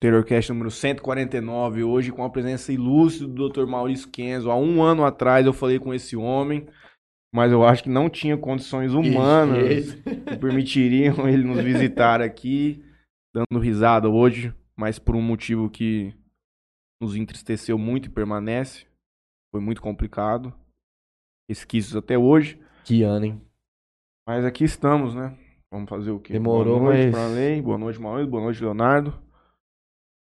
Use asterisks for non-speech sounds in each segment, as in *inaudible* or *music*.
Terrorcast número 149, hoje com a presença ilustre do Dr. Maurício Kenzo. Há um ano atrás eu falei com esse homem, mas eu acho que não tinha condições humanas que permitiriam *laughs* ele nos visitar aqui, dando risada hoje, mas por um motivo que nos entristeceu muito e permanece. Foi muito complicado. Esquistos até hoje. Que ano, hein? Mas aqui estamos, né? Vamos fazer o quê? Demorou, Boa noite mas- boa noite, Maurício, boa noite, Leonardo.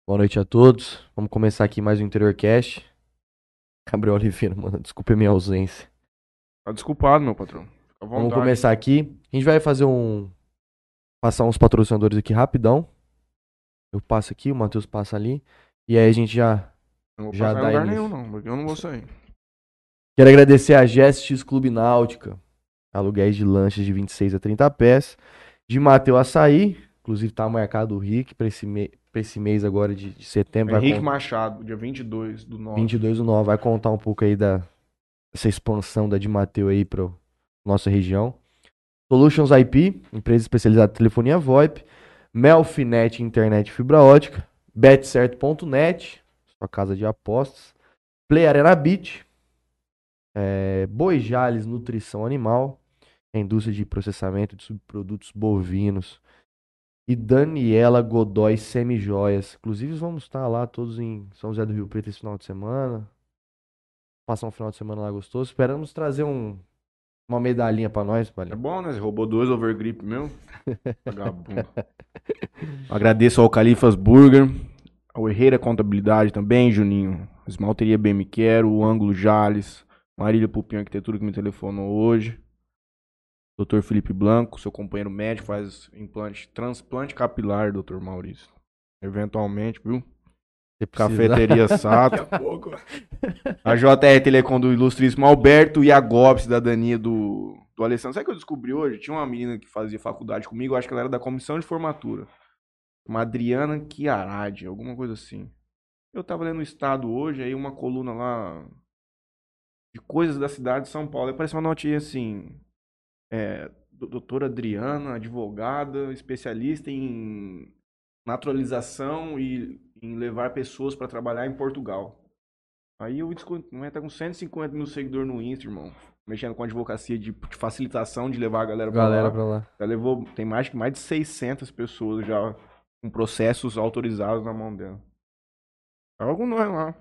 Boa noite a todos. Vamos começar aqui mais um Interiorcast. Gabriel Oliveira, mano, desculpa a minha ausência. Tá desculpado, meu patrão. Vamos começar aqui. A gente vai fazer um. Passar uns patrocinadores aqui rapidão. Eu passo aqui, o Matheus passa ali. E aí a gente já. Não vou já passar em dá lugar início. nenhum, não, porque eu não vou sair. Quero agradecer a GSX Clube Náutica. Aluguéis de lanchas de 26 a 30 pés. De Mateu Açaí. Inclusive tá marcado o Rick pra esse, me... pra esse mês agora de, de setembro. Henrique Machado, dia 22 do 9. 22 do 9. Vai contar um pouco aí da essa expansão da de Mateu aí pra nossa região. Solutions IP, empresa especializada em telefonia VoIP. Melfinet Internet Fibra Ótica. Betcerto.net, sua casa de apostas. Play Arena Beach. É, Boi Jales Nutrição Animal. A indústria de processamento de subprodutos bovinos. E Daniela Godoy Semijoias. Inclusive, vamos estar lá todos em São José do Rio Preto esse final de semana. Passar um final de semana lá gostoso. Esperamos trazer um, uma medalhinha pra nós, É Palha. bom, né? Você roubou dois overgrip meu. *laughs* Vagabundo. Agradeço ao Califas Burger, ao Herreira Contabilidade também, Juninho. Esmalteria Bem Me Quero, o Ângulo Jales, Marília Pupinho Arquitetura que me telefonou hoje. Dr. Felipe Blanco, seu companheiro médico, faz implante, transplante capilar, Dr. Maurício. Eventualmente, viu? Cafeteria *laughs* Sato. Daqui a pouco. A JR Telecom do ilustríssimo Alberto e a GOP cidadania do, do Alessandro. Sabe o que eu descobri hoje? Tinha uma menina que fazia faculdade comigo, eu acho que ela era da comissão de formatura. Uma Adriana Chiaradi, alguma coisa assim. Eu tava lendo o Estado hoje, aí uma coluna lá de coisas da cidade de São Paulo. Aí apareceu uma notinha assim. É, do- doutora Adriana, advogada, especialista em naturalização e em levar pessoas para trabalhar em Portugal. Aí não é, tá com 150 mil seguidores no Insta, irmão. Mexendo com advocacia de, de facilitação de levar a galera pra Galera lá. pra lá. Já levou, tem mais, mais de 600 pessoas já com processos autorizados na mão dela. Tava com nós lá.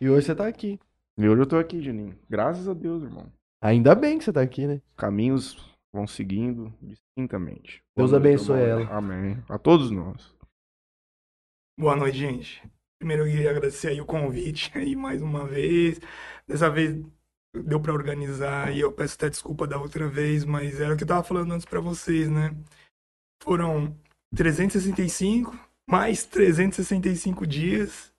E hoje você tá aqui. E hoje eu tô aqui, Juninho. Graças a Deus, irmão. Ainda bem que você tá aqui, né? Caminhos vão seguindo distintamente. Deus Boa noite, abençoe ela. Amém. A todos nós. Boa noite, gente. Primeiro eu queria agradecer aí o convite aí mais uma vez. Dessa vez deu pra organizar e eu peço até desculpa da outra vez, mas era o que eu tava falando antes pra vocês, né? Foram 365 mais 365 dias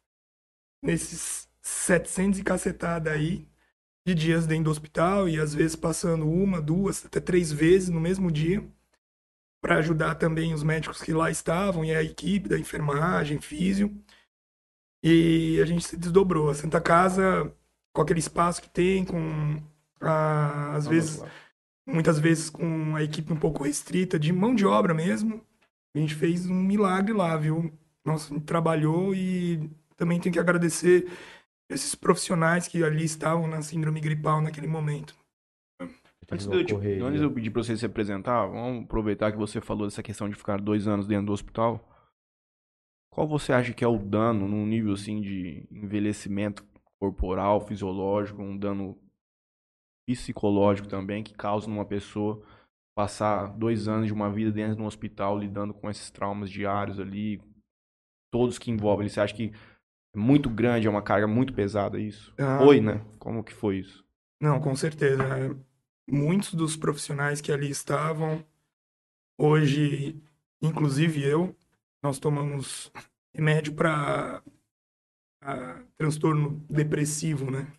nesses 700 e cacetada aí de dias dentro do hospital e às vezes passando uma, duas, até três vezes no mesmo dia. para ajudar também os médicos que lá estavam e a equipe da enfermagem, físio. E a gente se desdobrou. A Santa Casa, com aquele espaço que tem, com a- às vezes, muitas vezes com a equipe um pouco restrita de mão de obra mesmo, a gente fez um milagre lá, viu? Nossa, a gente trabalhou e também tenho que agradecer esses profissionais que ali estavam na síndrome gripal naquele momento. Antes de, eu antes de eu pedir pra você se apresentar, vamos aproveitar que você falou dessa questão de ficar dois anos dentro do hospital. Qual você acha que é o dano num nível assim de envelhecimento corporal, fisiológico, um dano psicológico também que causa numa pessoa passar dois anos de uma vida dentro de um hospital lidando com esses traumas diários ali, todos que envolvem. Você acha que é muito grande, é uma carga muito pesada isso? Ah, Foi, né? Como que foi isso? Não, com certeza. É, Muitos dos profissionais que ali estavam, hoje, inclusive eu, nós tomamos remédio para transtorno depressivo, né?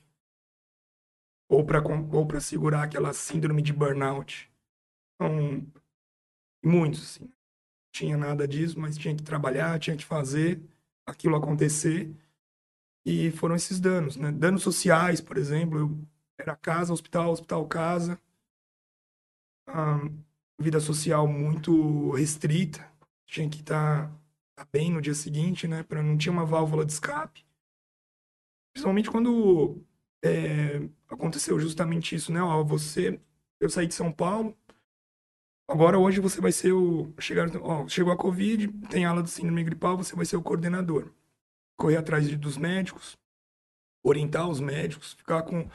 Ou para ou para segurar aquela síndrome de burnout. Então, muitos, assim. Não tinha nada disso, mas tinha que trabalhar, tinha que fazer aquilo acontecer. E foram esses danos, né? Danos sociais, por exemplo, eu era casa, hospital, hospital, casa. Ah, vida social muito restrita. Tinha que estar tá bem no dia seguinte, né? Para não tinha uma válvula de escape. Principalmente quando é, aconteceu justamente isso, né? Ó, você, eu saí de São Paulo, agora hoje você vai ser o chegar, ó, chegou a Covid, tem ala do síndrome gripal, você vai ser o coordenador, correr atrás dos médicos, orientar os médicos, ficar com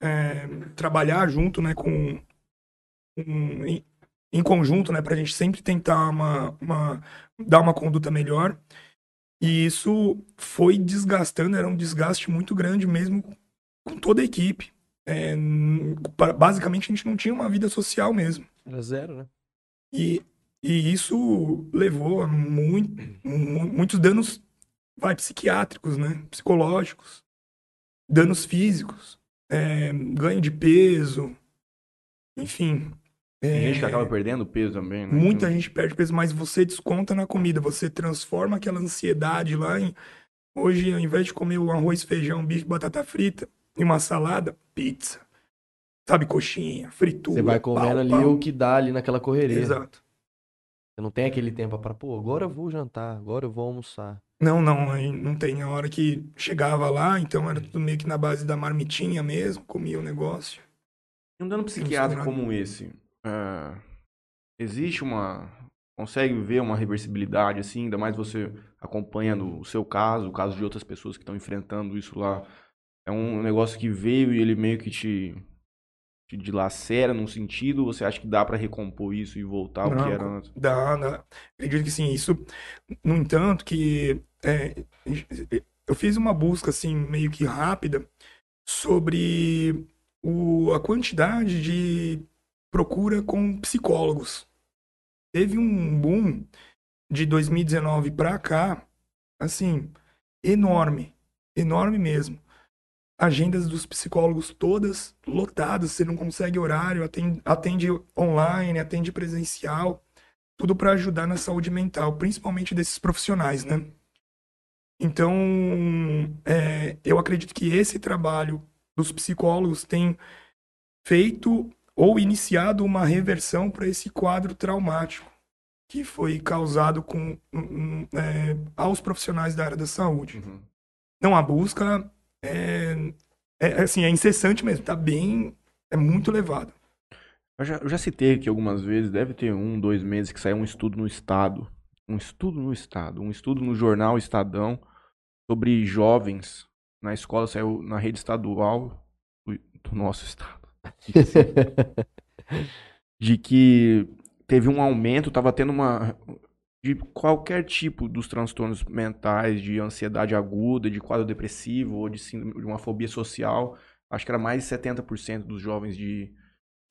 é, trabalhar junto, né, com um, em, em, conjunto, né, para a gente sempre tentar uma, uma dar uma conduta melhor. E isso foi desgastando, era um desgaste muito grande mesmo com toda a equipe. É, basicamente a gente não tinha uma vida social mesmo. Era zero, né? E, e isso levou a muito, muitos danos vai, psiquiátricos, né? Psicológicos, danos físicos, é, ganho de peso, enfim. Tem é, gente que acaba perdendo peso também, né? Muita gente perde peso, mas você desconta na comida, você transforma aquela ansiedade lá em. Hoje, ao invés de comer o arroz, feijão, bife, batata frita e uma salada, pizza. Sabe, coxinha, fritura. Você vai comendo pau, ali pau. o que dá ali naquela correria. Exato. Você não tem aquele tempo para, pô, agora eu vou jantar, agora eu vou almoçar. Não, não, não tem. A hora que chegava lá, então era tudo meio que na base da marmitinha mesmo, comia o negócio. E um dano psiquiátrico como esse, uh, existe uma. Consegue ver uma reversibilidade, assim, ainda mais você acompanhando o seu caso, o caso de outras pessoas que estão enfrentando isso lá. É um negócio que veio e ele meio que te, te dilacera num sentido, você acha que dá para recompor isso e voltar ao que era antes? Dá, dá. Acredito que sim. Isso, no entanto, que é, eu fiz uma busca assim meio que rápida sobre o, a quantidade de procura com psicólogos. Teve um boom de 2019 para cá, assim, enorme, enorme mesmo. Agendas dos psicólogos todas lotadas, você não consegue horário, atende, atende online, atende presencial, tudo para ajudar na saúde mental, principalmente desses profissionais, né? Então, é, eu acredito que esse trabalho dos psicólogos tem feito ou iniciado uma reversão para esse quadro traumático que foi causado com, é, aos profissionais da área da saúde. Uhum. Não, a busca é, é, assim, é incessante mesmo, tá bem, é muito elevado. Eu já, eu já citei aqui algumas vezes, deve ter um, dois meses que saiu um estudo no Estado, um estudo no Estado, um estudo no jornal Estadão, sobre jovens na escola, saiu na rede estadual do, do nosso estado. *laughs* de que teve um aumento, estava tendo uma. De qualquer tipo dos transtornos mentais, de ansiedade aguda, de quadro depressivo ou de, de uma fobia social. Acho que era mais de 70% dos jovens de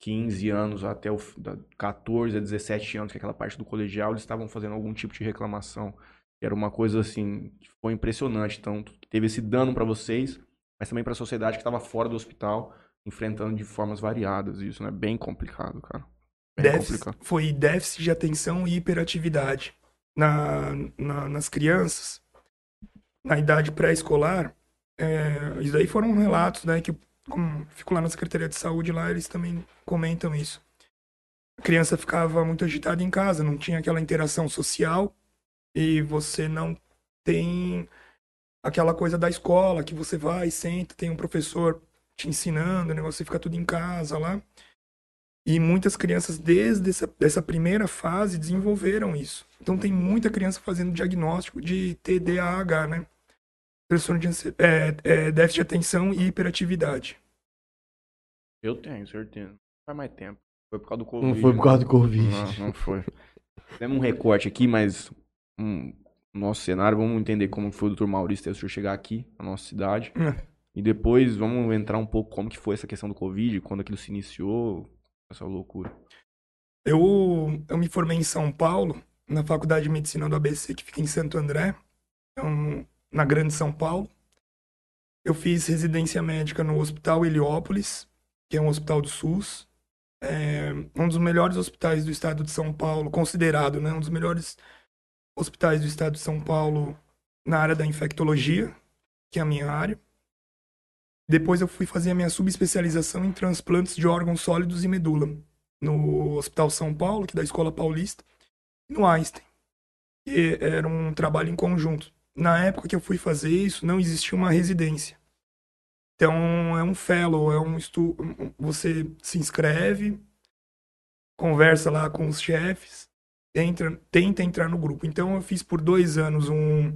15 anos até o 14 a 17 anos, que é aquela parte do colegial, eles estavam fazendo algum tipo de reclamação. Era uma coisa assim, que foi impressionante. Então, teve esse dano para vocês, mas também para a sociedade que estava fora do hospital, enfrentando de formas variadas. Isso, né? Bem complicado, cara. Bem déficit, complicado. Foi déficit de atenção e hiperatividade na, na nas crianças. Na idade pré-escolar, é, isso aí foram relatos, né? Que como fico lá na Secretaria de Saúde, lá eles também comentam isso. A criança ficava muito agitada em casa, não tinha aquela interação social e você não tem aquela coisa da escola que você vai, senta, tem um professor te ensinando, o negócio fica tudo em casa lá. E muitas crianças, desde essa, essa primeira fase, desenvolveram isso. Então, tem muita criança fazendo diagnóstico de TDAH, né? Transtorno de é, é, déficit de atenção e hiperatividade. Eu tenho, certeza. Não faz mais tempo. Foi por causa do Covid. Não foi por causa do Covid. Não, não foi. Temos um recorte aqui, mas um, nosso cenário, vamos entender como foi o Dr. Maurício ter o senhor chegar aqui na nossa cidade. É. E depois vamos entrar um pouco como que foi essa questão do Covid, quando aquilo se iniciou, essa loucura. Eu, eu me formei em São Paulo, na Faculdade de Medicina do ABC, que fica em Santo André, então, na Grande São Paulo. Eu fiz residência médica no Hospital Heliópolis, que é um hospital do SUS. É um dos melhores hospitais do estado de São Paulo, considerado, né? Um dos melhores hospitais do estado de São Paulo na área da infectologia, que é a minha área. Depois eu fui fazer a minha subespecialização em transplantes de órgãos sólidos e medula, no Hospital São Paulo, que é da Escola Paulista, e no Einstein. que era um trabalho em conjunto. Na época que eu fui fazer isso, não existia uma residência. Então, é um fellow, é um estu... você se inscreve, conversa lá com os chefes, entra, tenta entrar no grupo. Então, eu fiz por dois anos um,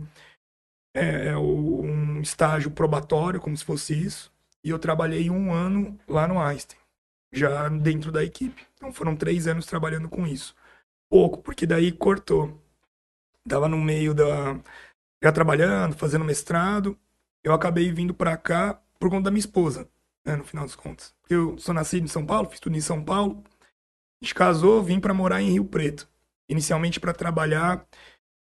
é, é um estágio probatório, como se fosse isso, e eu trabalhei um ano lá no Einstein, já dentro da equipe. Então, foram três anos trabalhando com isso. Pouco, porque daí cortou. Tava no meio da. Já trabalhando, fazendo mestrado. Eu acabei vindo para cá por conta da minha esposa, né, no final das contas. Eu sou nascido em São Paulo, fiz tudo em São Paulo. A gente casou, vim para morar em Rio Preto. Inicialmente para trabalhar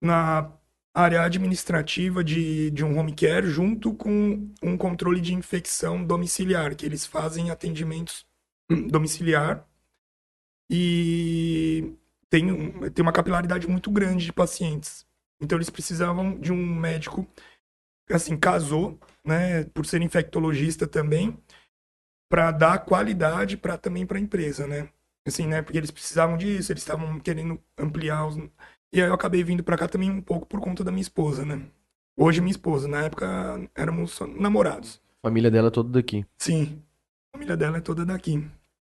na área administrativa de, de um home care, junto com um controle de infecção domiciliar, que eles fazem atendimentos domiciliar. E tem, um, tem uma capilaridade muito grande de pacientes. Então eles precisavam de um médico, assim, casou, né, por ser infectologista também, para dar qualidade para também para a empresa, né? Assim, né, porque eles precisavam disso, eles estavam querendo ampliar os E aí eu acabei vindo para cá também um pouco por conta da minha esposa, né? Hoje minha esposa, na época éramos namorados. A família dela é toda daqui. Sim. A família dela é toda daqui.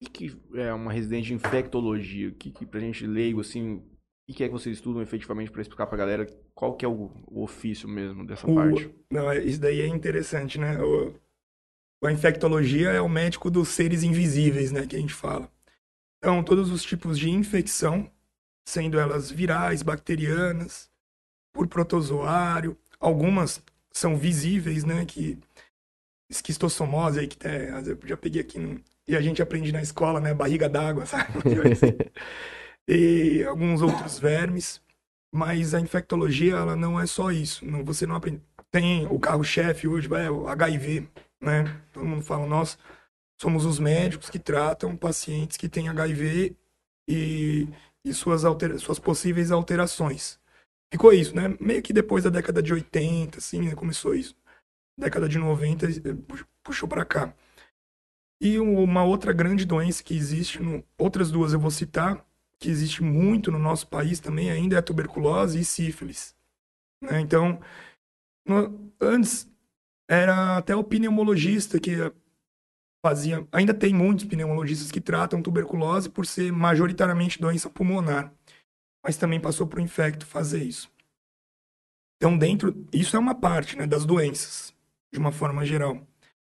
O que é uma residente de infectologia? O que, que pra gente leigo, assim, o que é que vocês estudam efetivamente para explicar pra galera qual que é o, o ofício mesmo dessa O- parte? Não, é- isso daí é interessante, né? O, a infectologia é o médico dos seres invisíveis, né? Que a gente fala. Então, todos os tipos de infecção, sendo elas virais, bacterianas, por protozoário, algumas são visíveis, né? Que esquistossomose aí, que tem, eu já peguei aqui, no- e a gente aprende na escola, né? Barriga d'água, *laughs* sabe? e alguns outros vermes. Mas a infectologia, ela não é só isso. Não, você não aprende. Tem o carro-chefe hoje, é o HIV, né? Todo mundo fala, nós somos os médicos que tratam pacientes que têm HIV e, e suas, suas possíveis alterações. Ficou isso, né? Meio que depois da década de 80, assim, né? começou isso. Década de 90, eh, pu- puxou para cá. E uma outra grande doença que existe, no, outras duas eu vou citar, que existe muito no nosso país também ainda é a tuberculose e sífilis. né? Então, no- antes era até o pneumologista que fazia. Ainda tem muitos pneumologistas que tratam tuberculose por ser majoritariamente doença pulmonar, mas também passou para o infecto fazer isso. Então, dentro. Isso é uma parte né, das doenças, de uma forma geral.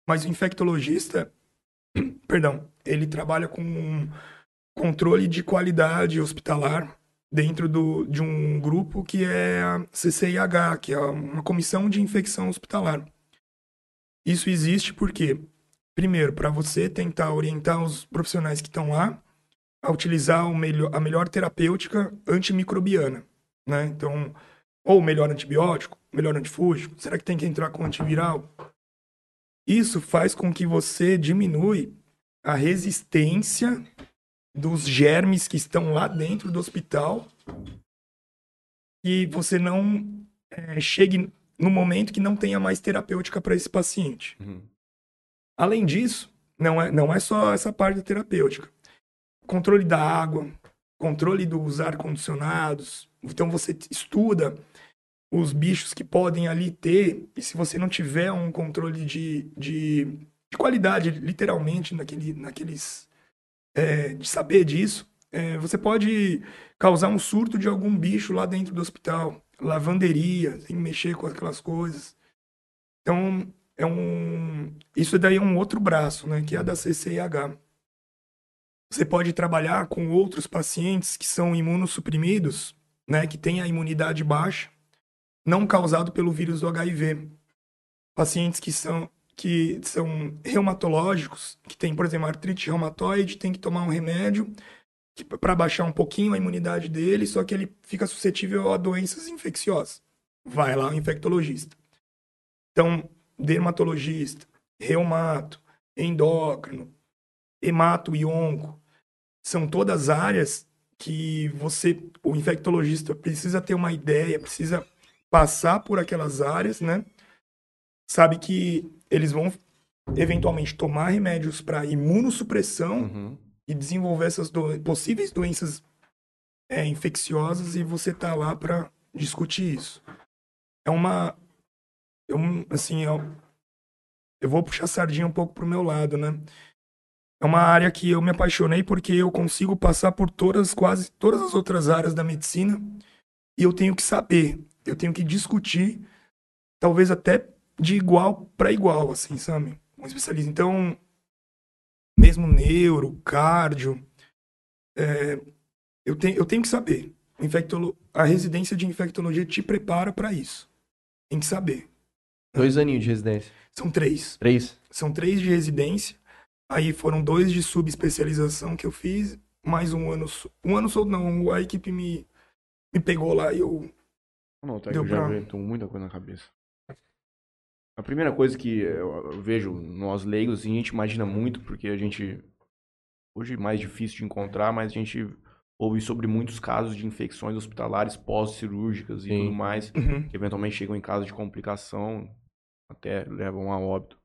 Mas o infectologista, *clears throat* perdão, ele trabalha com um controle de qualidade hospitalar dentro do, de um grupo que é a CCIH, que é uma comissão de infecção hospitalar. Isso existe porque, primeiro, para você tentar orientar os profissionais que estão lá a utilizar o melhor, a melhor terapêutica antimicrobiana, né? Então, ou melhor antibiótico, melhor antifúngico, será que tem que entrar com antiviral? Isso faz com que você diminui a resistência dos germes que estão lá dentro do hospital e você não é, chegue no momento que não tenha mais terapêutica para esse paciente. Uhum. Além disso, não é, não é só essa parte terapêutica. Controle da água, controle dos ar-condicionados. Então você estuda os bichos que podem ali ter, e se você não tiver um controle de, de, de qualidade, literalmente, naquele, naqueles. é, de saber disso, é, você pode causar um surto de algum bicho lá dentro do hospital. Lavanderia, que mexer com aquelas coisas. Então, é um. Isso daí é um outro braço, né? Que é a da CCIH. Você pode trabalhar com outros pacientes que são imunossuprimidos, né? Que têm a imunidade baixa, não causado pelo vírus do HIV. Pacientes que são que são reumatológicos, que tem, por exemplo, artrite reumatoide, tem que tomar um remédio para baixar um pouquinho a imunidade dele, só que ele fica suscetível a doenças infecciosas. Vai lá o infectologista. Então, dermatologista, reumato, endócrino, hemato e onco, são todas áreas que você, o infectologista, precisa ter uma ideia, precisa passar por aquelas áreas, né? Sabe que eles vão eventualmente tomar remédios para imunossupressão Uhum. e desenvolver essas do- possíveis doenças é, infecciosas e você tá lá para discutir isso. É uma. Eu, assim, eu, eu vou puxar a sardinha um pouco pro meu lado, né? É uma área que eu me apaixonei porque eu consigo passar por todas, quase todas as outras áreas da medicina e eu tenho que saber, eu tenho que discutir, talvez até de igual para igual, assim, sabe? Um especialista. Então, mesmo neuro, cardio, é, eu, tenho, eu tenho que saber. Infectolo... A residência de infectologia te prepara para isso. Tem que saber. Dois aninhos de residência. São três. Três? São três de residência. Aí foram dois de subespecialização que eu fiz. Mais um ano. Um ano só não. A equipe me, me pegou lá e eu. Não, tá, Deu eu já pra- tô muita coisa na cabeça. A primeira coisa que eu eu vejo nós leigos, assim, a gente imagina muito, porque a gente. Hoje é mais difícil de encontrar, mas a gente ouve sobre muitos casos de infecções hospitalares pós-cirúrgicas e Sim. tudo mais, Uhum. que eventualmente chegam em caso de complicação, até levam a óbito.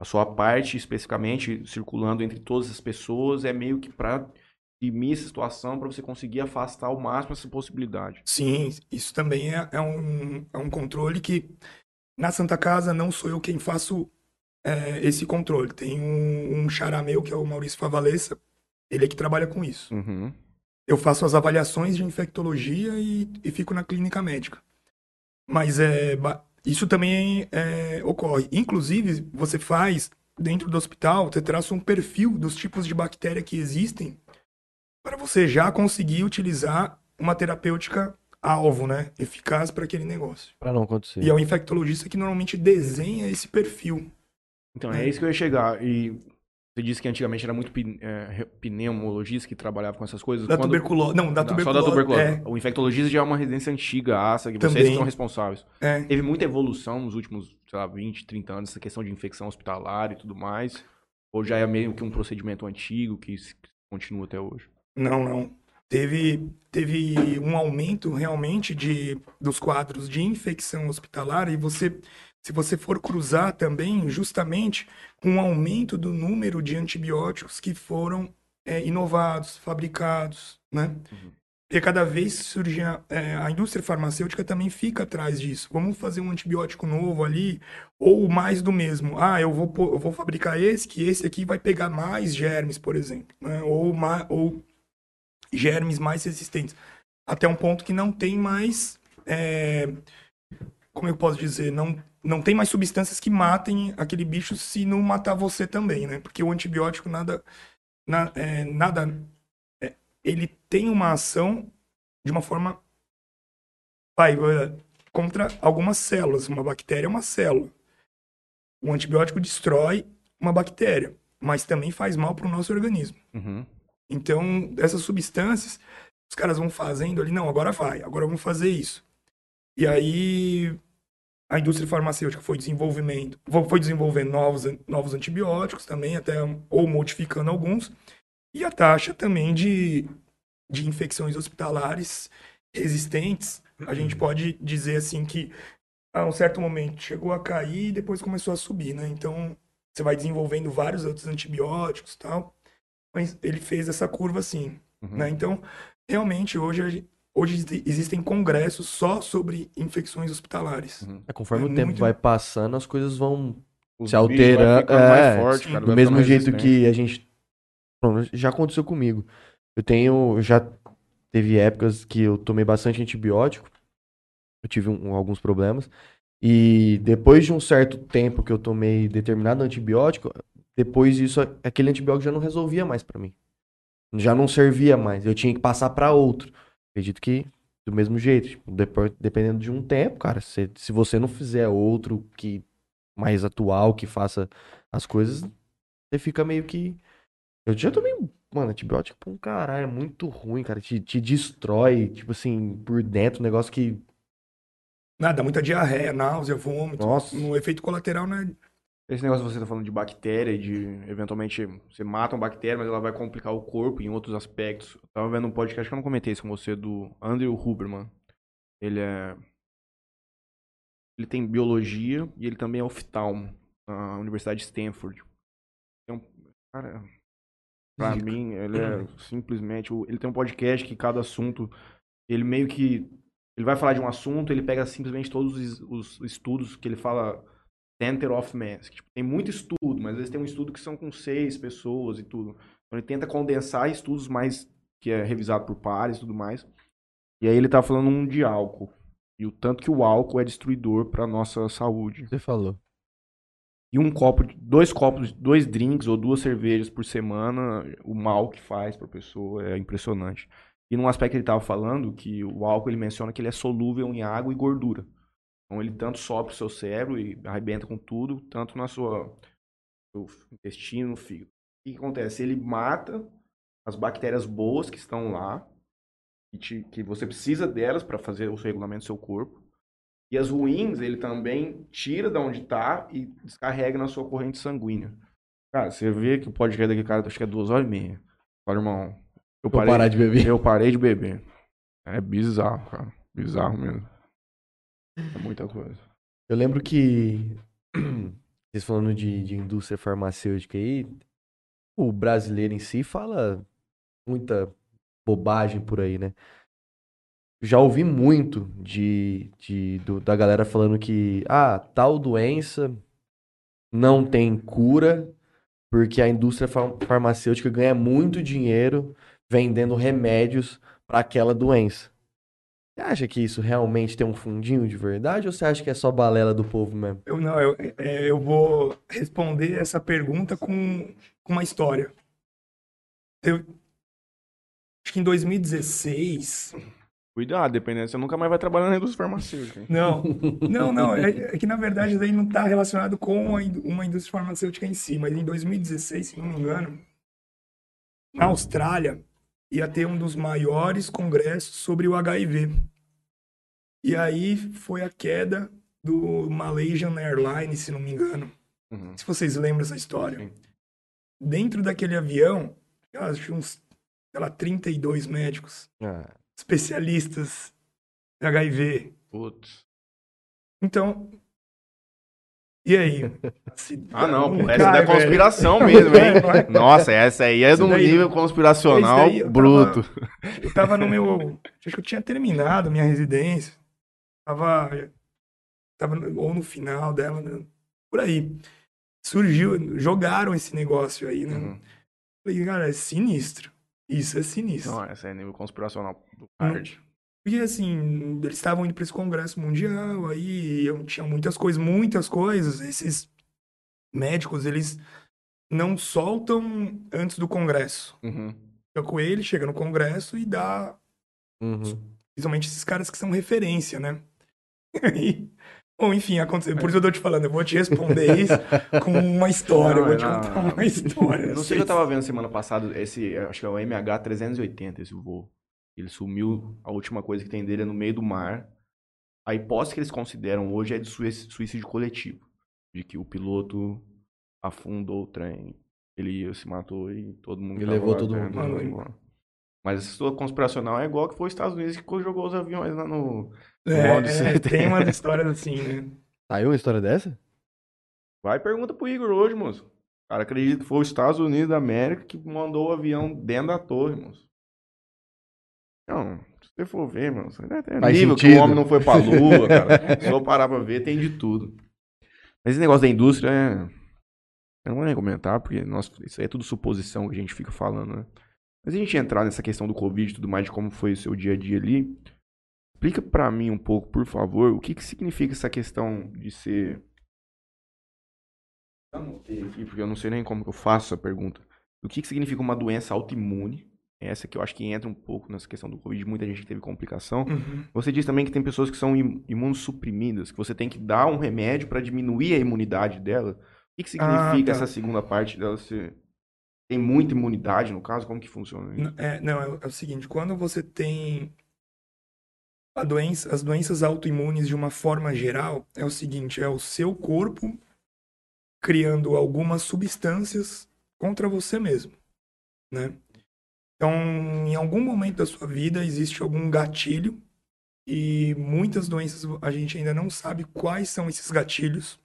A sua parte, especificamente, circulando entre todas as pessoas, é meio que para dirimir essa situação, para você conseguir afastar ao máximo essa possibilidade. Sim, isso também é, é um, é um controle que na Santa Casa não sou eu quem faço é, esse controle. Tem um, um xará meu, que é o Maurício Favalesa, ele é que trabalha com isso. Uhum. Eu faço as avaliações de infectologia e, e fico na clínica médica. Mas é, isso também é, ocorre. Inclusive, você faz, dentro do hospital, você traça um perfil dos tipos de bactéria que existem para você já conseguir utilizar uma terapêutica alvo, né? Eficaz para aquele negócio. Pra não acontecer. E é o infectologista que normalmente desenha esse perfil. Então, é isso que eu ia chegar. E você disse que antigamente era muito é, pneumologista que trabalhava com essas coisas. Da Quando- tuberculose. Não, da Não, tuberculose. Só da tuberculose. É, O infectologista já é uma residência antiga, aça, que vocês Também. que são responsáveis. é. Teve muita evolução nos últimos, sei lá, 20, 30 anos, essa questão de infecção hospitalar e tudo mais. Ou já é meio que um procedimento antigo que continua até hoje? Não, não. Teve, teve um aumento realmente de, dos quadros de infecção hospitalar e você, se você for cruzar também, justamente com o aumento do número de antibióticos que foram é, inovados, fabricados, né? Uhum. E cada vez surge a, é, a indústria farmacêutica também fica atrás disso. Vamos fazer um antibiótico novo ali ou mais do mesmo. Ah, eu vou, eu vou fabricar esse, que esse aqui vai pegar mais germes, por exemplo, né? Ou, ou germes mais resistentes. Até um ponto que não tem mais. é, como eu posso dizer? Não, não tem mais substâncias que matem aquele bicho se não matar você também, né? Porque o antibiótico nada. na- é, nada é, ele tem uma ação de uma forma. Vai, é, contra algumas células. Uma bactéria é uma célula. O antibiótico destrói uma bactéria, mas também faz mal para o nosso organismo. Uhum. Então, essas substâncias, os caras vão fazendo ali, não, agora vai, agora vamos fazer isso. E aí a indústria farmacêutica foi desenvolvimento, foi desenvolvendo novos, novos antibióticos também, até ou modificando alguns, e a taxa também de, de infecções hospitalares resistentes, a gente pode dizer assim que a um certo momento chegou a cair e depois começou a subir, né? Então, você vai desenvolvendo vários outros antibióticos e tal, mas ele fez essa curva assim, Uhum. né? Então, realmente, hoje, hoje exi- existem congressos só sobre infecções hospitalares. Uhum. É, conforme É o tempo muito- vai passando, as coisas vão Os se alterando. É, forte, sim. cara, do mesmo jeito que a gente. Bom, já aconteceu comigo. Eu tenho. Já teve épocas que eu tomei bastante antibiótico. Eu tive um- alguns problemas. E depois de um certo tempo que eu tomei determinado antibiótico, depois disso, aquele antibiótico já não resolvia mais pra mim. Já não servia mais. Eu tinha que passar pra outro. Acredito que do mesmo jeito. Tipo, depois, dependendo de um tempo, cara, se, se você não fizer outro que mais atual, que faça as coisas, você fica meio que. Eu já tomei, mano, antibiótico pra um caralho, é muito ruim, cara. Te, te destrói, tipo assim, por dentro, um negócio que. Nada, muita diarreia, náusea, vômito. Nossa. No efeito colateral, né? Esse negócio que você tá falando de bactéria, de eventualmente você mata uma bactéria, mas ela vai complicar o corpo em outros aspectos. Eu tava vendo um podcast que eu não comentei isso com você, do Andrew Huberman. Ele é. Ele tem biologia e ele também é oftalmo na Universidade de Stanford. Então, cara, pra Zica. mim, ele é simplesmente. Ele tem um podcast que cada assunto. Ele meio que Ele vai falar de um assunto, ele pega simplesmente todos os, os estudos que ele fala Center of Mass. tipo, tem muito estudo, mas às vezes tem um estudo que são com seis pessoas e tudo. Então ele tenta condensar estudos mais que é revisado por pares e tudo mais. E aí ele tá falando um de álcool. E o tanto que o álcool é destruidor para nossa saúde. Você falou. E um copo, de- dois copos, dois drinks ou duas cervejas por semana, o mal que faz pra pessoa é impressionante. E num aspecto que ele tava falando, que o álcool ele menciona que ele é solúvel em água e gordura. Então ele tanto sobe o seu cérebro e arrebenta com tudo, tanto na sua seu intestino, no fígado. O que, acontece? Ele mata as bactérias boas que estão lá, que, te- que você precisa delas para fazer o regulamento do seu corpo. E as ruins, ele também tira da onde tá e descarrega na sua corrente sanguínea. Cara, você vê que o podcast daquele cara acho que é duas horas e meia. Fala, irmão, eu parei, parar de beber. eu parei de beber. É bizarro, cara. Bizarro mesmo. É muita coisa. Eu lembro que, *clears throat* vocês falando de, de indústria farmacêutica aí, o brasileiro em si fala muita bobagem por aí, né? Já ouvi muito de, de, do- da galera falando que, ah, tal doença não tem cura porque a indústria far- farmacêutica ganha muito dinheiro vendendo remédios para aquela doença. Você acha que isso realmente tem um fundinho de verdade ou você acha que é só balela do povo mesmo? Eu não, eu, é, eu vou responder essa pergunta com, com uma história. Eu, acho que em 2016. Cuidado, dependendo, você nunca mais vai trabalhar na indústria farmacêutica. hein? Não, *laughs* não, não. É, é que na verdade isso daí não está relacionado com uma indústria farmacêutica em si, mas em 2016, se não me engano, na Austrália ia ter um dos maiores congressos sobre o HIV. E aí foi a queda do Malaysian Airlines, se não me engano. Uhum. Se vocês lembram essa história. Sim. Dentro daquele avião, acho que uns, sei lá, 32 médicos, Ah, especialistas em HIV. Putz. Então, e aí? Se- Ah, não, um essa é cara, da conspiração mesmo, hein? Não é? Nossa, essa aí é de um nível conspiracional eu bruto. velho, Eu tava no meu. Acho que eu tinha terminado minha residência. Tava. Tava ou no final dela, né? por aí. Surgiu, jogaram esse negócio aí, né? Uhum. Falei, cara, é sinistro. Isso é sinistro. Não, essa é nível conspiracional do Não. Porque assim, eles estavam indo para esse congresso mundial, aí eu tinha muitas coisas, muitas coisas. Esses médicos, eles não soltam antes do congresso. Uhum. Fica com ele, chega no congresso e dá, uhum. principalmente esses caras que são referência, né? Aí, *laughs* bom, enfim, aconteceu. Por isso eu tô te falando, eu vou te responder isso *laughs* com uma história, eu vou te Não, contar não. uma história. Não sei o que eu tava vendo semana passada, esse, acho que é o MH380, esse voo. Ele sumiu, a última coisa que tem dele é no meio do mar. A hipótese que eles consideram hoje é de sui- suicídio coletivo. De que o piloto afundou o trem, ele se matou e todo mundo E levou lá todo mundo. embora. Mas essa história conspiracional é igual que foi os Estados Unidos que jogou os aviões lá no... É, Modo é, *laughs* tem umas histórias assim, né? Saiu uma história dessa? Vai e pergunta pro Igor hoje, moço. O cara acredita que foi os Estados Unidos da América que mandou o avião dentro da torre, moço. Não, se você for ver, mano, é Faz nível que sentido. o homem não foi pra lua, cara. *laughs* Se eu parar pra ver, tem de tudo. Mas esse negócio da indústria é... Eu não vou nem comentar, porque nossa, isso aí é tudo suposição que a gente fica falando, né? Mas a gente entrar nessa questão do Covid e tudo mais, de como foi o seu dia a dia ali, explica pra mim um pouco, por favor, o que que significa essa questão de ser Anotei aqui, porque eu não sei nem como que eu faço essa pergunta. O que, que significa uma doença autoimune? Essa que eu acho que entra um pouco nessa questão do Covid, muita gente teve complicação. Uhum. Você diz também que tem pessoas que são im- imunossuprimidas, que você tem que dar um remédio para diminuir a imunidade dela. O que, que Ah, significa tá. essa segunda parte dela ser... Tem muita imunidade, no caso? Como que funciona isso? É, não, é, o- é o seguinte, quando você tem a doença, as doenças autoimunes de uma forma geral, é o seguinte, é o seu corpo criando algumas substâncias contra você mesmo, né? Então, em algum momento da sua vida existe algum gatilho e muitas doenças a gente ainda não sabe quais são esses gatilhos.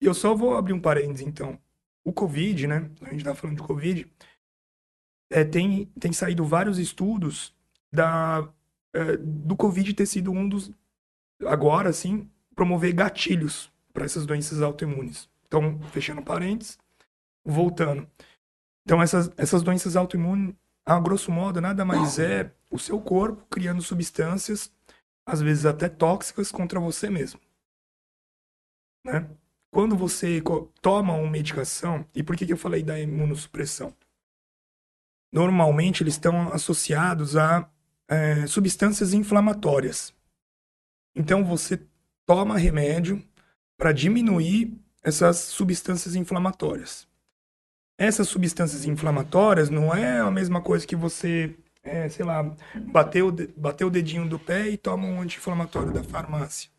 E eu só vou abrir um parênteses, então. O Covid, né? A gente tá falando de Covid. É, tem, tem saído vários estudos da é, do Covid ter sido um dos, agora sim, promover gatilhos para essas doenças autoimunes. Então, fechando parênteses, voltando. Então, essas, essas doenças autoimunes, a grosso modo, nada mais é o seu corpo criando substâncias, às vezes até tóxicas, contra você mesmo. Né? Quando você toma uma medicação, e por que, que eu falei da imunossupressão? Normalmente eles estão associados a é, substâncias inflamatórias. Então você toma remédio para diminuir essas substâncias inflamatórias. Essas substâncias inflamatórias não é a mesma coisa que você, é, sei lá, bater o, de- bater o dedinho do pé e toma um anti-inflamatório da farmácia.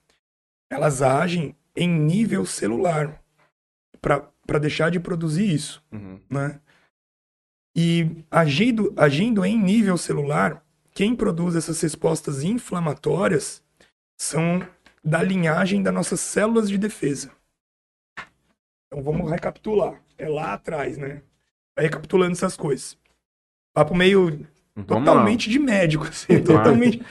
Elas agem em nível celular para deixar de produzir isso Uhum. né? E agindo, agindo em nível celular, quem produz essas respostas inflamatórias são da linhagem das nossas células de defesa. Então vamos recapitular. É lá atrás, né? Vai recapitulando essas coisas. Papo meio Vamos lá. totalmente de médico, assim, totalmente.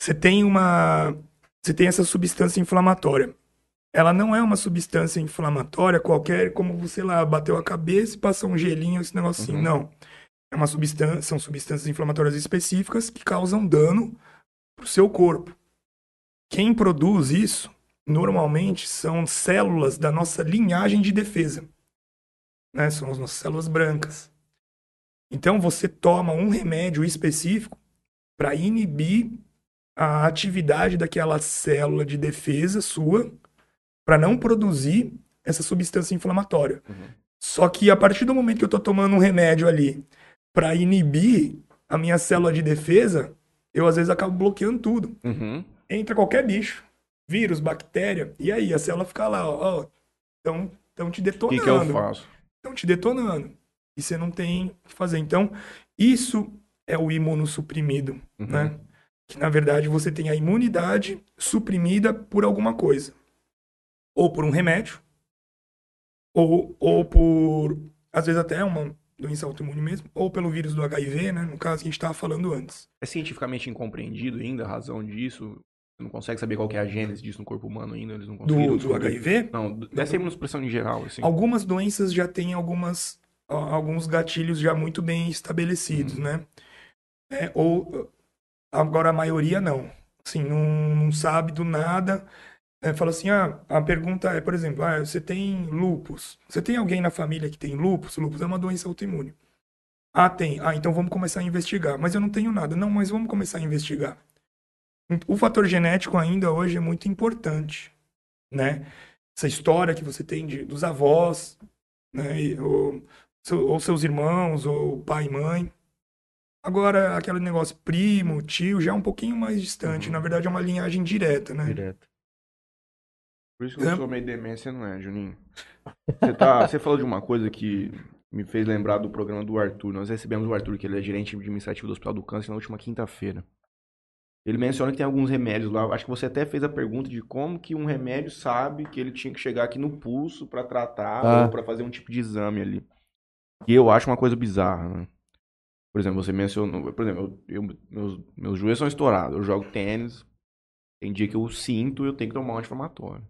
Você tem uma, você tem essa substância inflamatória. Ela não é uma substância inflamatória qualquer, como sei lá, bateu a cabeça e passou um gelinho, esse negócio assim. Uhum. Não. É uma substância, são substâncias inflamatórias específicas que causam dano pro seu corpo. Quem produz isso, normalmente, são células da nossa linhagem de defesa. Né? São as nossas células brancas. Então você toma um remédio específico para inibir a atividade daquela célula de defesa sua para não produzir essa substância inflamatória. Uhum. Só que a partir do momento que eu tô tomando um remédio ali para inibir a minha célula de defesa, eu às vezes acabo bloqueando tudo. Uhum. Entra qualquer bicho, vírus, bactéria, e aí a célula fica lá, ó, estão tão te O que, detonando que eu faço? Estão te detonando. E você não tem o que fazer. Então, isso é o imunossuprimido, Uhum. né? Que na verdade você tem a imunidade suprimida por alguma coisa. Ou por um remédio, ou, ou por, às vezes até uma doença autoimune mesmo, ou pelo vírus do HIV, né? No caso que a gente estava falando antes. É cientificamente incompreendido ainda a razão disso? Não consegue saber qual que é a gênese disso no corpo humano ainda? Eles não conseguiram Do, do? HIV, Não, dessa imunossupressão em geral, assim. Algumas doenças já têm algumas, alguns gatilhos já muito bem estabelecidos, né? É, ou agora a maioria não. Assim, não, não sabe do nada. É, fala assim, ah, a pergunta é, por exemplo, ah, você tem lupus. Você tem alguém na família que tem lupus? Lupus é uma doença autoimune. Ah, tem. Ah, então vamos começar a investigar. Mas eu não tenho nada. Não, mas vamos começar a investigar. O fator genético ainda hoje é muito importante, né? essa história que você tem de, dos avós, né? e- ou, seu- ou seus irmãos, ou pai e mãe. Agora, aquele negócio primo, tio, já é um pouquinho mais distante. Uhum. Na verdade, é uma linhagem direta, né? Direto. Por isso que eu sou meio demência, não é, Juninho? Você, tá, *laughs* você falou de uma coisa que me fez lembrar do programa do Arthur. Nós recebemos o Arthur, que ele é gerente administrativo do Hospital do Câncer, na última quinta-feira. Ele menciona que tem alguns remédios lá. Acho que você até fez a pergunta de como que um remédio sabe que ele tinha que chegar aqui no pulso pra tratar Ah. ou pra fazer um tipo de exame ali. E eu acho uma coisa bizarra, né? Por exemplo, você mencionou. Por exemplo, eu, eu- meus, meus joelhos são estourados. Eu jogo tênis. Tem dia que eu sinto e eu tenho que tomar um anti-inflamatório.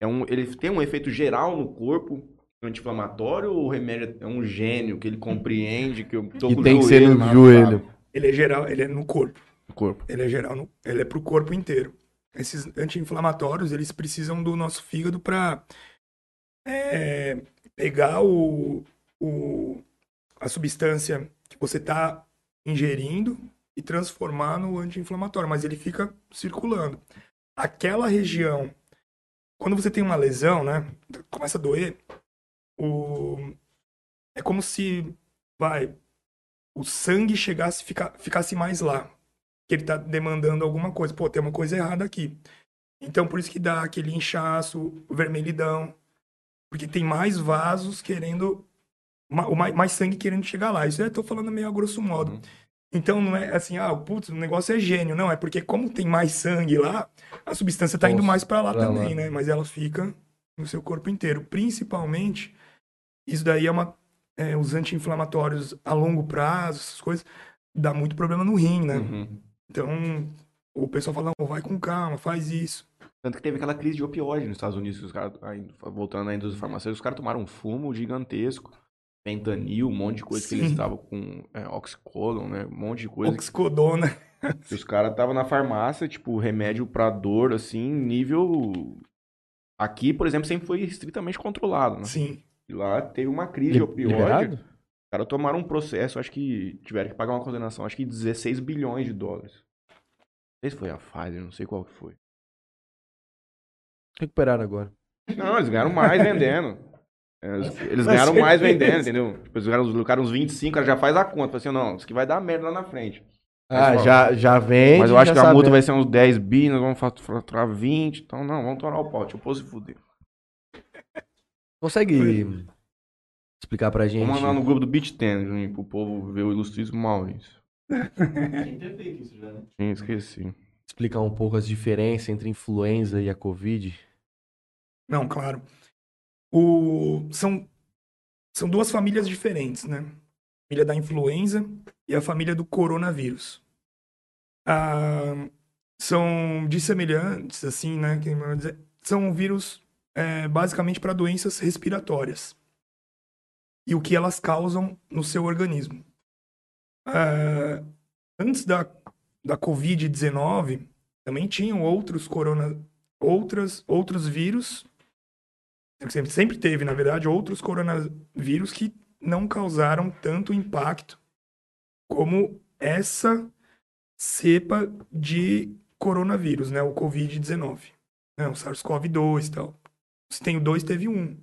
É um, ele tem um efeito geral no corpo anti-inflamatório ou o remédio é um gênio que ele compreende que eu tô Que com o tem que ser no joelho. Ele é geral, ele é no corpo. no corpo? Ele é geral, no, ele é pro corpo inteiro. Esses anti-inflamatórios, eles precisam do nosso fígado para pegar o, o, a substância que você está ingerindo e transformar no anti-inflamatório, mas ele fica circulando. Aquela região, quando você tem uma lesão, né, começa a doer, o, é como se, vai, o sangue chegasse, fica, ficasse mais lá que ele tá demandando alguma coisa. Pô, tem uma coisa errada aqui. Então, por isso que dá aquele inchaço, vermelhidão. Porque tem mais vasos querendo. mais, mais sangue querendo chegar lá. Isso eu tô falando meio a grosso modo. Uhum. Então, não é assim, ah, putz, o negócio é gênio. Não, é porque como tem mais sangue lá, a substância tá indo mais para lá pra também, lá. né? Mas ela fica no seu corpo inteiro. Principalmente, isso daí é uma. É, os anti-inflamatórios a longo prazo, essas coisas, dá muito problema no rim, né? Uhum. Então, o pessoal fala, não, vai com calma, faz isso. Tanto que teve aquela crise de opioide nos Estados Unidos, que os caras, voltando à indústria farmacêutica, os caras tomaram um fumo gigantesco, fentanil, um monte de coisa que eles Sim. estavam com é, oxicodon, né? Um monte de coisa. Oxicodona. que Os caras estavam na farmácia, tipo, remédio pra dor, assim, nível. Aqui, por exemplo, sempre foi estritamente controlado, né? Sim. E lá teve uma crise opioide. Os caras tomaram um processo, acho que tiveram que pagar uma condenação, acho que 16 bilhões de dólares. Não sei se foi a Pfizer, não sei qual que foi. Recuperaram agora. Não, eles ganharam mais vendendo. Eles, *laughs* eles ganharam mais *laughs* vendendo, entendeu? Tipo, eles ganharam, lucraram uns 25, cara já faz a conta. Assim, não, isso aqui vai dar merda lá na frente. Ah, Mas, já, já vende. Mas eu acho que a multa sabendo. vai ser uns 10 bi, nós vamos faturar 20. Então, não, vamos torar o pau. Deixa o povo se fuder. Consegue explicar pra gente? Vamos mandar no grupo do Beat Tennis, pro povo ver o ilustríssimo Maurício. Tinha que ter feito isso já, né? Sim, esqueci. Explicar um pouco as diferenças entre influenza e a Covid? Não, claro. O... São... São duas famílias diferentes, né? A família da influenza e a família do coronavírus. Ah, são dissemelhantes, assim, né? São vírus é, basicamente para doenças respiratórias. E o que elas causam no seu organismo. Ah, antes da, da Covid-19, também tinham outros corona, outras, outros vírus sempre, sempre teve, na verdade, outros coronavírus que não causaram tanto impacto como essa cepa de coronavírus, né? O Covid-19. Né? O SARS-CoV-2 e tal. Se tem o 2, teve um.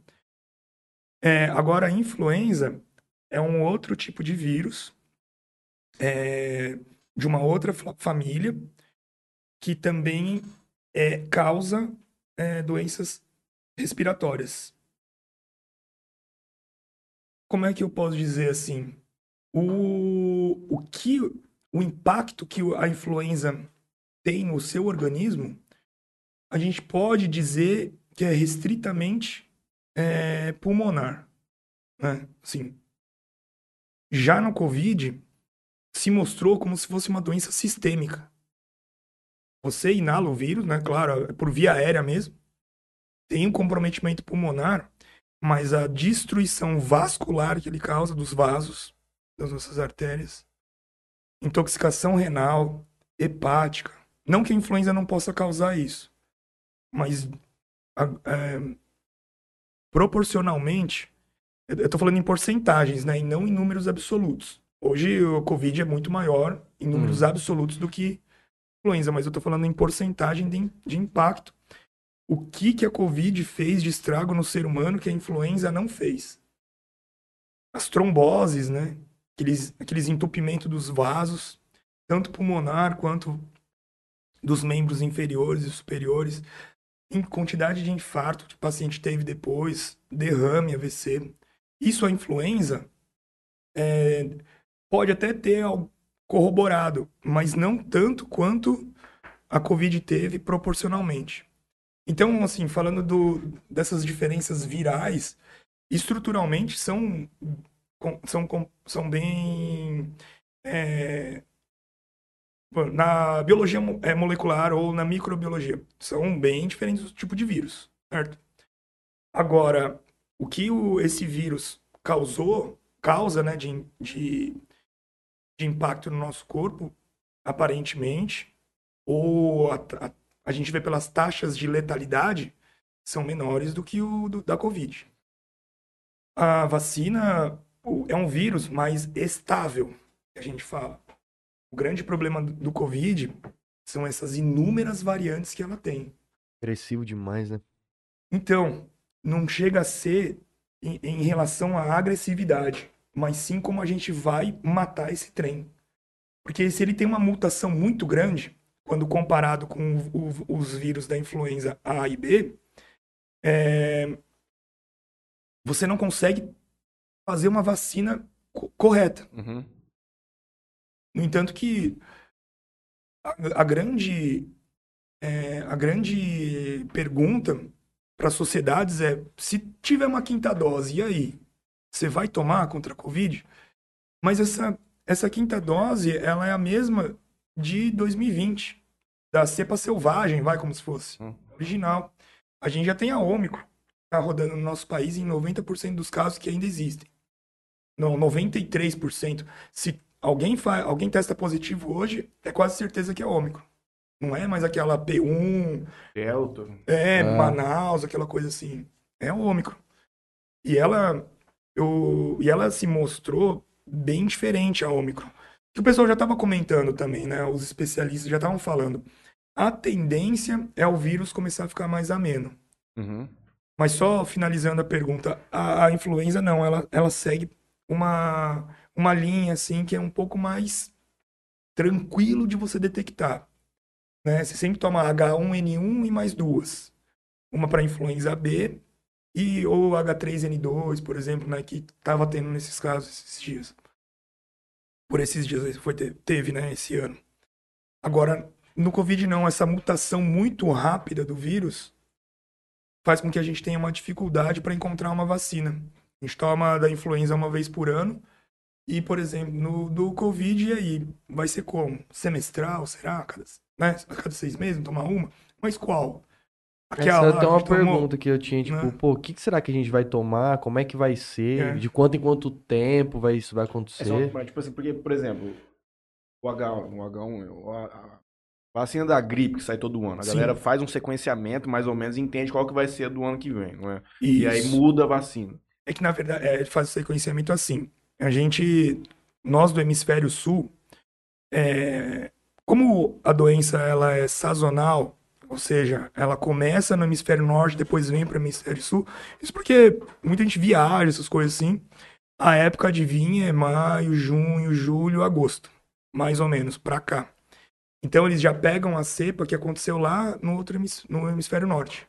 É, agora, a influenza é um outro tipo de vírus é, de uma outra fa- família que também é, causa é, doenças respiratórias. Como é que eu posso dizer assim? O, o que o impacto que a influenza tem no seu organismo, a gente pode dizer que é restritamente é, pulmonar, né? Assim, já no COVID se mostrou como se fosse uma doença sistêmica. Você inala o vírus, né? Claro, por via aérea mesmo tem um comprometimento pulmonar, mas a destruição vascular que ele causa dos vasos, das nossas artérias, intoxicação renal, hepática. Não que a influenza não possa causar isso, mas é, proporcionalmente, eu tô falando em porcentagens, né, e não em números absolutos. Hoje o Covid é muito maior em números absolutos do que influenza, mas eu tô falando em porcentagem de, de impacto o que, que a Covid fez de estrago no ser humano que a influenza não fez. As tromboses, né? Aqueles, aqueles entupimentos dos vasos, tanto pulmonar quanto dos membros inferiores e superiores, em quantidade de infarto que o paciente teve depois, derrame, AVC. Isso a influenza é, pode até ter corroborado, mas não tanto quanto a Covid teve proporcionalmente. Então, assim, falando do, dessas diferenças virais, estruturalmente são, são, são bem. é, na biologia é, molecular ou na microbiologia, são bem diferentes do tipo de vírus, certo? Agora, o que o, esse vírus causou, causa, né, de, de, de impacto no nosso corpo, aparentemente, ou a, a, a gente vê pelas taxas de letalidade, são menores do que o do- da Covid. A vacina é um vírus mais estável, que a gente fala. O grande problema do, Covid são essas inúmeras variantes que ela tem. Agressivo demais, né? Então, não chega a ser em, em relação à agressividade, mas sim como a gente vai matar esse trem. Porque se ele tem uma mutação muito grande, quando comparado com o- o- os vírus da influenza A e B, é, você não consegue fazer uma vacina co- correta. Uhum. No entanto que a, a grande é, a grande pergunta para as sociedades é se tiver uma quinta dose, e aí? Você vai tomar contra a Covid? Mas essa, essa quinta dose, ela é a mesma de 2020. Da cepa selvagem, vai como se fosse. Hum. Original. A gente já tem a Ômicron. Tá rodando no nosso país em 90% dos casos que ainda existem. Não, 93%. Se alguém, fa... alguém testa positivo hoje, é quase certeza que é Ômicron. Não é mais aquela P1, Delta. é, Ah. Manaus, aquela coisa assim. É o Ômicron. E ela, eu, e ela se mostrou bem diferente a Ômicron. Que o pessoal já estava comentando também, né? Os especialistas já estavam falando. A tendência é o vírus começar a ficar mais ameno. Uhum. Mas só finalizando a pergunta, a, a influenza não, ela, ela segue uma, uma linha assim que é um pouco mais tranquilo de você detectar. Né? Você sempre toma H1N1 e mais duas. Uma para influenza B e ou H3N2, por exemplo, né, que estava tendo nesses casos esses dias. Por esses dias foi te- teve, né, esse ano. Agora, no Covid não, essa mutação muito rápida do vírus faz com que a gente tenha uma dificuldade para encontrar uma vacina. A gente toma da influenza uma vez por ano. E, por exemplo, no do Covid, e aí? Vai ser como? Semestral, será? Cada, né? Cada seis meses, tomar uma? Mas qual? Essa lá é uma gente tomou- pergunta que eu tinha, tipo, né? pô, o que, que será que a gente vai tomar? Como é que vai ser? É. De quanto em quanto tempo vai isso vai É só, acontecer? mas, tipo assim, porque, por exemplo, o, H, o H1, o- a, a vacina da gripe que sai todo ano. A Sim. galera faz um sequenciamento, mais ou menos, e entende qual que vai ser do ano que vem, não é? E aí Isso. muda a vacina. É que, na verdade, é, faz o sequenciamento assim. A gente, nós do hemisfério sul, é, como a doença ela é sazonal, ou seja, ela começa no hemisfério norte, depois vem para o hemisfério sul, isso porque muita gente viaja, essas coisas assim. A época de vir é maio, junho, julho, agosto, mais ou menos, para cá. Então eles já pegam a cepa que aconteceu lá no outro hemis- no hemisfério norte.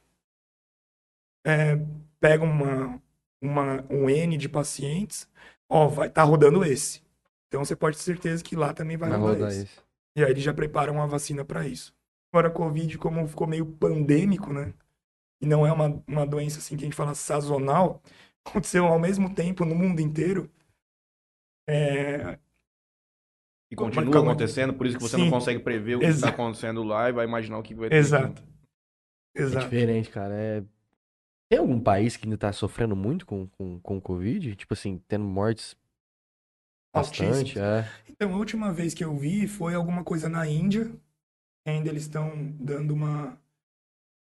É, pegam uma, uma, um N de pacientes, ó, vai tá rodando esse. Então você pode ter certeza que lá também vai, Vai rodar, rodar esse. isso. E aí eles já preparam uma vacina para isso. Agora, a Covid, como ficou meio pandêmico, né? E não é uma, uma doença assim que a gente fala sazonal, *laughs* aconteceu ao mesmo tempo no mundo inteiro. É, E continua acontecendo, por isso que você Sim. não consegue prever o que está acontecendo lá e vai imaginar o que vai ter. Exato. É exato. diferente, cara. É... Tem algum país que ainda tá sofrendo muito com, com, com o Covid? Tipo assim, tendo mortes bastante? É. Então, a última vez que eu vi foi alguma coisa na Índia. Ainda eles estão dando uma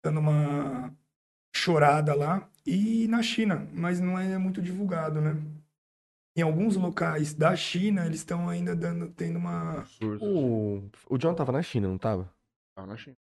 dando uma chorada lá e na China, mas não é muito divulgado, né? Em alguns locais da China, eles estão ainda dando tendo uma. O, o John tava na China, não tava? Tá na China.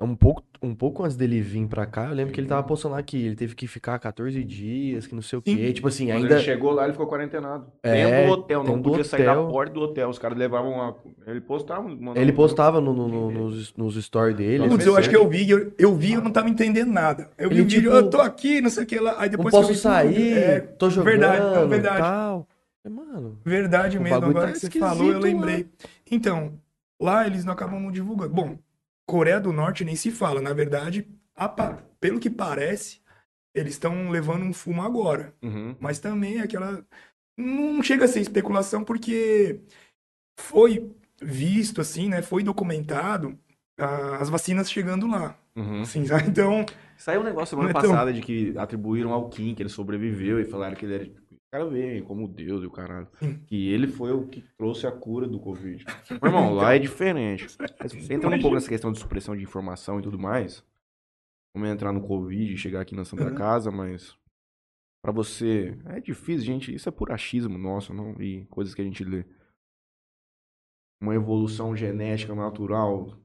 Um pouco, um pouco antes dele vir pra cá, eu lembro que ele tava postando lá que ele teve que ficar 14 dias, que não sei o quê. Sim. Tipo assim, Quando ainda. ele chegou lá, ele ficou quarentenado. É, dentro do hotel, não dentro do podia sair da hotel. porta do hotel. Os caras levavam uma... Ele postava. mandava Ele postava no, no- no- nos, nos stories dele. Putz, eu acho que eu vi, eu, eu vi, eu não tava entendendo nada. Eu vi Ele, o vídeo, tipo, eu tô aqui, não sei o que lá. Aí Não depois que eu posso vi tudo, sair, é, tô jogando, verdade, não, verdade. tal. É, Mano, Verdade O mesmo, bagulho agora tá que você falou, eu lembrei. Então, lá eles não acabam não divulgando. Bom, Coreia do Norte nem se fala. Na verdade, apa- pelo que parece, eles estão levando um fumo agora. Uhum. Mas também é aquela. Não chega a ser especulação, porque foi visto, assim, né? Foi documentado ah, as vacinas chegando lá. Uhum. Assim? *laughs* Então, Saiu um negócio semana é tão- passada de que atribuíram ao Kim, que ele sobreviveu e falaram que ele era. O cara veio como Deus e o caralho. Que ele foi o que trouxe a cura do Covid. *laughs* Meu irmão, lá é diferente. Mas entrando um pouco nessa questão de supressão de informação e tudo mais. Vamos entrar no Covid e chegar aqui na Santa Uhum. Casa, mas. Pra você. É difícil, gente. Isso é por achismo nosso, não? E coisas que a gente lê. Uma evolução genética natural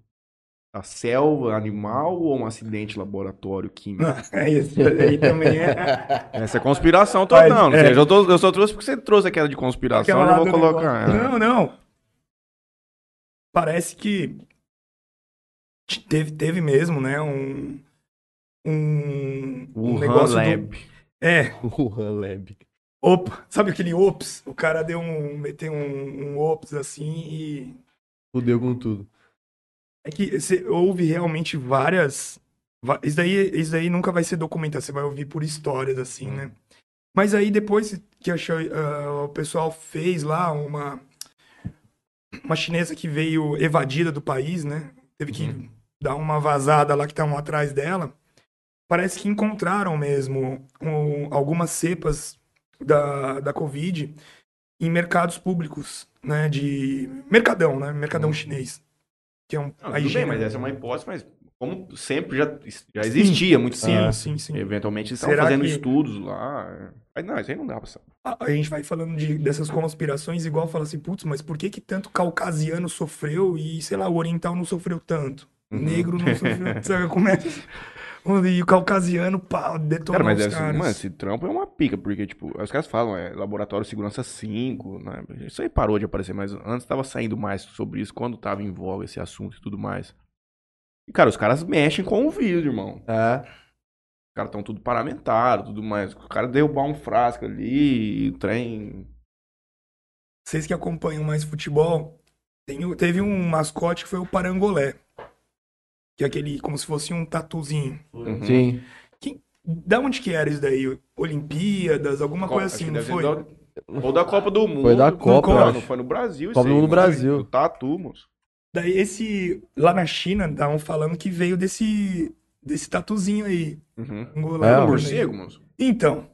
da selva animal ou um acidente laboratório químico? *laughs* é isso. Aí também é. *laughs* Essa é conspiração Mas, total. Não é. sei, eu, tô- eu só trouxe porque você trouxe aquela de conspiração, Aquela eu vou do colocar. é. Não, não. Parece que teve, teve mesmo, né? Um. Um, um negócio do. Lab. É, *laughs* Wuhan Lab. opa, sabe aquele ops? O cara deu um. meteu um, um ops assim e. Fudeu com tudo. É que cê, houve realmente várias. Isso daí, isso daí nunca vai ser documentado, você vai ouvir por histórias assim, né? Mas aí depois que achou, ah, o pessoal fez lá uma. uma chinesa que veio evadida do país, né? Teve que dar uma vazada lá que estavam atrás dela. Parece que encontraram mesmo um, algumas cepas da, da Covid em mercados públicos, né? De mercadão, né? Mercadão Uhum. chinês. Que é um. Não, a tudo bem, mas essa é uma hipótese, mas como sempre já, já existia há muito Sim, tempo. sim, sim. Eventualmente estavam fazendo que- estudos lá. Mas não, isso aí não dá pra saber. A a gente vai falando de, dessas conspirações, igual fala assim, putz, mas por que que tanto caucasiano sofreu e, sei lá, o oriental não sofreu tanto? Uhum. negro não sofreu, *laughs* sabe como é? E o caucasiano, pá, detonou Cara, mas os esse, caras. mano, esse trampo é uma pica, porque, tipo, os caras falam, é laboratório segurança 5, né? Isso aí parou de aparecer, mas antes tava saindo mais sobre isso, quando tava em voga esse assunto e tudo mais. E, cara, os caras mexem com o vírus, irmão. É. Os caras estão tudo paramentado, tudo mais. O cara derrubar um frasco ali, o trem. Vocês que acompanham mais futebol, tem teve um mascote que foi o Parangolé. Que é aquele, como se fosse um tatuzinho. Uhum. Sim. Da onde que era isso daí? Olimpíadas, alguma Qual- coisa assim, que não foi? da- Ou da Copa do Mundo. Foi da Copa, Não, não foi no Brasil. isso Copa do Mundo. Brasil. Tatu, moço. Daí esse, lá na China, estavam falando que veio desse, desse tatuzinho aí. Uhum. Angolano, É, né? Morcego, moço. Então,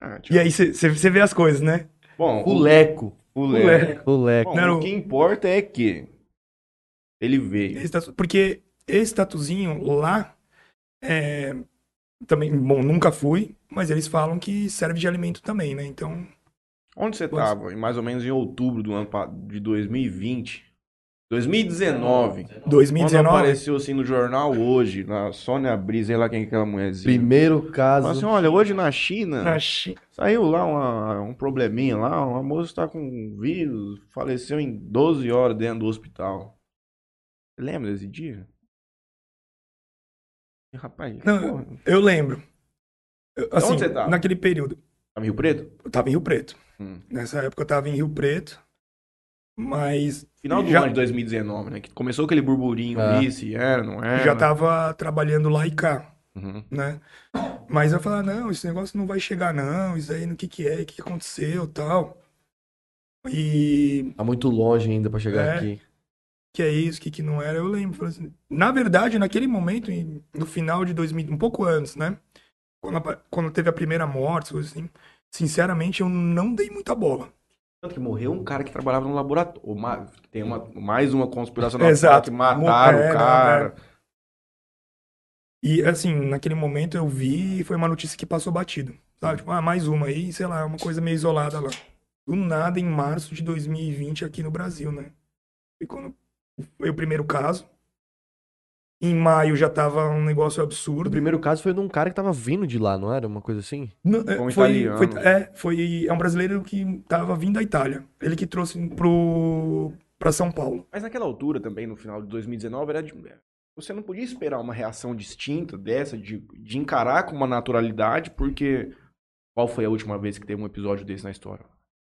Ah, e aí você vê as coisas, né? Bom, O Leco. o O Leco. O Leco. Bom, o que importa é que ele veio. Porque esse tatuzinho lá, é, também, bom, nunca fui, mas eles falam que serve de alimento também, né? Então, Onde você Pois. tava? Em mais ou menos em outubro do ano de 2020. 2019. Quando 2019, apareceu assim no jornal hoje, na Sônia Brisa, sei lá quem é aquela mulherzinha. Primeiro caso. Falou assim, olha, hoje na China na Chi- saiu lá uma- um probleminha lá, uma moça tá com vírus, faleceu em 12 horas dentro do hospital. Você lembra desse dia? Rapaz, Não, porra, eu lembro. Eu- Assim, onde você tava? naquele período, tá no Rio Preto? eu tava em Rio Preto. Hum. Nessa época eu tava em Rio Preto, mas Final do Já- ano de 2019, né? Que começou aquele burburinho É. ali, se era, não era. já tava trabalhando lá e cá. Uhum. né? Mas eu falava, não, esse negócio não vai chegar, não, isso aí no que que é, o que que aconteceu, tal. E Tá muito longe ainda pra chegar É. aqui. Que é isso, o que que não era, eu lembro. assim, na verdade, naquele momento, no final de 2000, um pouco antes, né? Quando, quando teve a primeira morte, assim, sinceramente, eu não dei muita bola. Tanto que morreu um cara que trabalhava no laboratório. O ma- Tem uma, mais uma conspiração *laughs* Exato. que mataram É, o não, cara. E, assim, naquele momento eu vi e foi uma notícia que passou batido. Sabe? Tipo, ah, mais uma aí, sei lá, uma coisa meio isolada lá. Do nada, em março de 2020, aqui no Brasil, né? E quando foi o primeiro caso. Em maio já tava um negócio O absurdo. primeiro caso foi de um cara que tava vindo de lá, não era? Uma coisa assim? Não, é, um foi, italiano. foi- é, foi, é um brasileiro que tava vindo da Itália. Ele que trouxe pro, pra São Paulo. Mas naquela altura também, no final de 2019, era de... você não podia esperar uma reação distinta dessa, de, de encarar com uma naturalidade, porque qual foi a última vez que teve um episódio desse na história?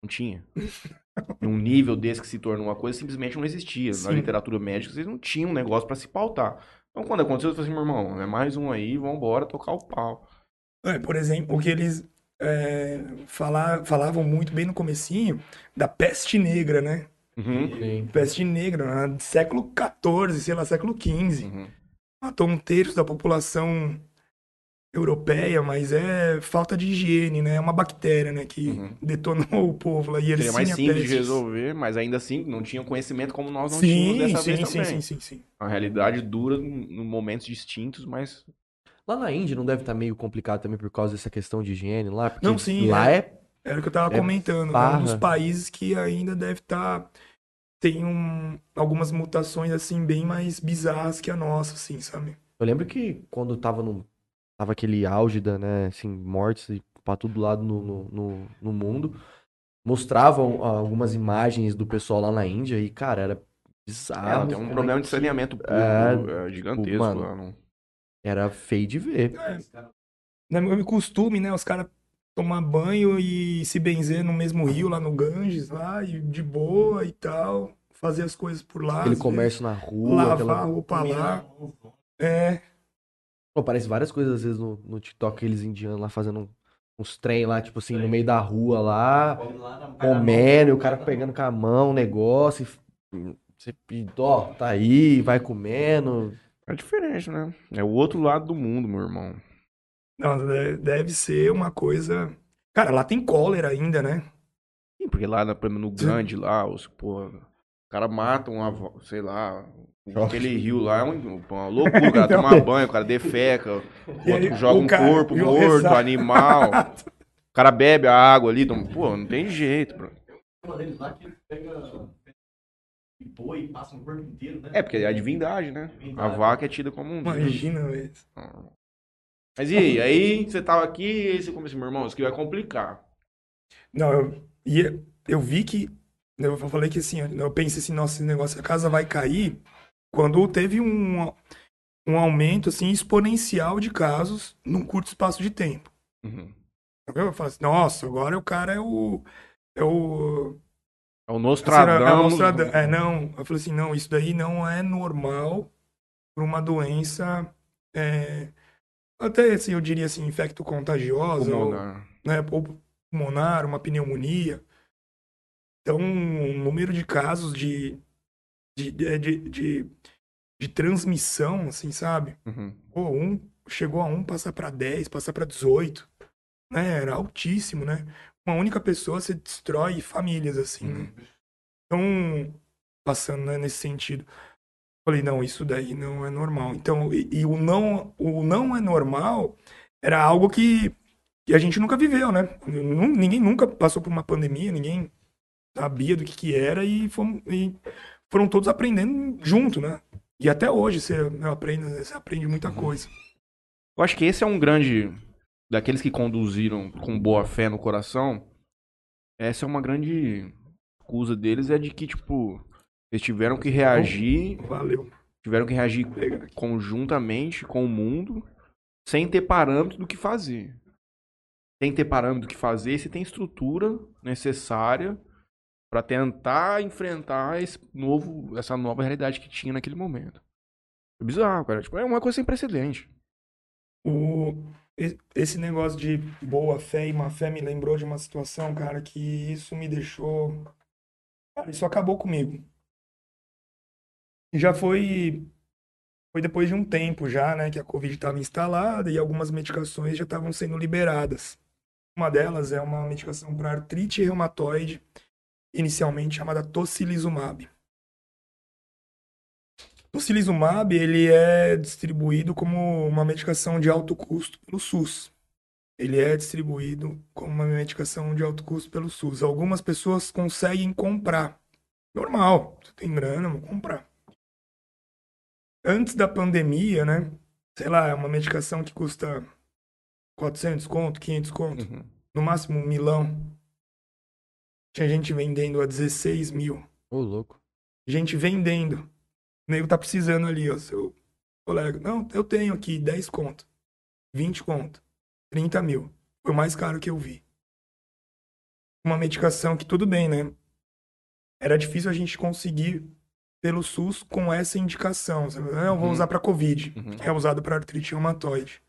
Não tinha. *laughs* um nível desse que se tornou uma coisa simplesmente não existia. Na Sim. literatura médica, vocês não tinham um negócio pra se pautar. Então, quando aconteceu, eu falei assim, meu irmão, é mais um aí, vambora tocar o pau. É, por exemplo, o que eles é, fala- falavam muito bem no comecinho da peste negra, né? Uhum. Sim. Peste negra, né? século XIV, sei lá, século XV. Uhum. Matou um terço da população europeia, mas é falta de higiene, né? É uma bactéria, né? Que Uhum. detonou o povo lá. E eles Seria mais tinham simples de resolver, mas ainda assim não tinham conhecimento como nós não Sim, tínhamos dessa sim, vez sim, também. sim, sim, sim. A realidade dura em momentos distintos, mas Lá na Índia não deve estar meio complicado também por causa dessa questão de higiene lá? Porque Não, sim, lá é. Era o que eu tava É comentando. É um dos países que ainda deve estar. tem um, algumas mutações, assim, bem mais bizarras que a nossa, assim, sabe? Eu lembro que quando tava no. Tava aquele auge da, né, assim, mortes pra todo lado no, no, no, no mundo, mostravam ah, algumas imagens do pessoal lá na Índia e, cara, era bizarro. ela tem um como problema é de saneamento público É, é, gigantesco mano. lá. Não... Era feio de ver. Não é meu costume, né? Os caras tomar banho e se benzer no mesmo rio lá no Ganges, lá, e de boa e tal. Fazer as coisas por lá. Aquele comércio na vezes, rua, Lavar aquela... a roupa lá. É. Pô, aparece várias coisas às vezes no, no TikTok, aqueles indianos lá fazendo um- uns trem lá, tipo assim, no meio da rua lá, comendo, e o cara pegando com a mão o negócio, e Você, ó, tá aí, vai comendo. É diferente, né? É o outro lado do mundo, meu irmão. Não, de- deve ser uma coisa. Cara, lá tem cólera ainda, né? Sim, porque lá na- por exemplo, no. Grande, lá, os, pô, o cara mata uma, avó- sei lá, aquele rio lá é um- uma loucura, o cara *laughs* toma banho, o cara defeca, o outro aí, joga o um cara- corpo morto, exato. animal, *laughs* o cara bebe a água ali, toma- pô, não tem jeito, bro. Uma deles lá que pega boi e passa no corpo inteiro, né? É, porque é a divindade, né? A vaca é tida como um. Imagina, velho. Mas e aí? Aí você tava aqui e aí você começou, meu irmão, isso aqui vai complicar. Não, eu, e eu vi que. Eu falei que assim, eu pensei assim, nossa, esse negócio, a casa vai cair quando teve um, um aumento assim, exponencial de casos num curto espaço de tempo. Uhum. Eu falei assim, nossa, agora o cara é o. É o. É o É, Nostradamus. Nostrada- é, não. Eu falei assim, não, isso daí não é normal para uma doença. é, até assim, eu diria assim, infecto-contagiosa, ou, pulmonar. né, ou pulmonar, uma pneumonia. Então, o número de casos de, de, de, de, de- de transmissão, assim, sabe? Uhum. Pô, um chegou a um passar para 10, passar para 18, né? Era altíssimo, né? Uma única pessoa se destrói famílias, assim, né? Então, passando né, nesse sentido, falei, não, isso daí não é normal. Então, e, e o, não, o não é normal era algo que, que a gente nunca viveu, né? Ninguém nunca passou por uma pandemia, ninguém sabia do que que era e, fomos, e foram todos aprendendo junto, né? E até hoje você aprende, você aprende muita coisa. Eu acho que esse é um grande. Daqueles que conduziram com boa fé no coração. Essa é uma grande acusa deles, é de que, tipo, eles tiveram que reagir. Valeu. Tiveram que reagir conjuntamente com o mundo sem ter parâmetro do que fazer. Sem ter parâmetro do que fazer, você tem estrutura necessária para tentar enfrentar esse novo, essa nova realidade que tinha naquele momento. É bizarro, cara. Tipo, é uma coisa sem precedente. O, esse negócio de boa fé e má fé me lembrou de uma situação, cara, que isso me deixou. Cara, isso acabou comigo. Já foi. Foi depois de um tempo já, né, que a Covid estava instalada e algumas medicações já estavam sendo liberadas. Uma delas é uma medicação para artrite reumatoide, inicialmente chamada tocilizumab. Tocilizumab, ele é distribuído como uma medicação de alto custo pelo SUS. Ele é distribuído como uma medicação de alto custo pelo SUS. Algumas pessoas conseguem comprar. Normal, você tem grana, vou comprar. Antes da pandemia, né? Sei lá, é uma medicação que custa 400 conto, 500 conto, Uhum. no máximo um milão. Tinha gente vendendo a 16 mil Ô, louco. gente vendendo. O nego tá precisando ali, ó, seu colega. Não, eu tenho aqui 10 conto, 20 conto, 30 mil. Foi o mais caro que eu vi. Uma medicação que tudo bem, né? Era difícil a gente conseguir pelo SUS com essa indicação. Sabe? Ah, Eu vou Uhum. usar para Covid. Uhum. É usado para artrite reumatoide.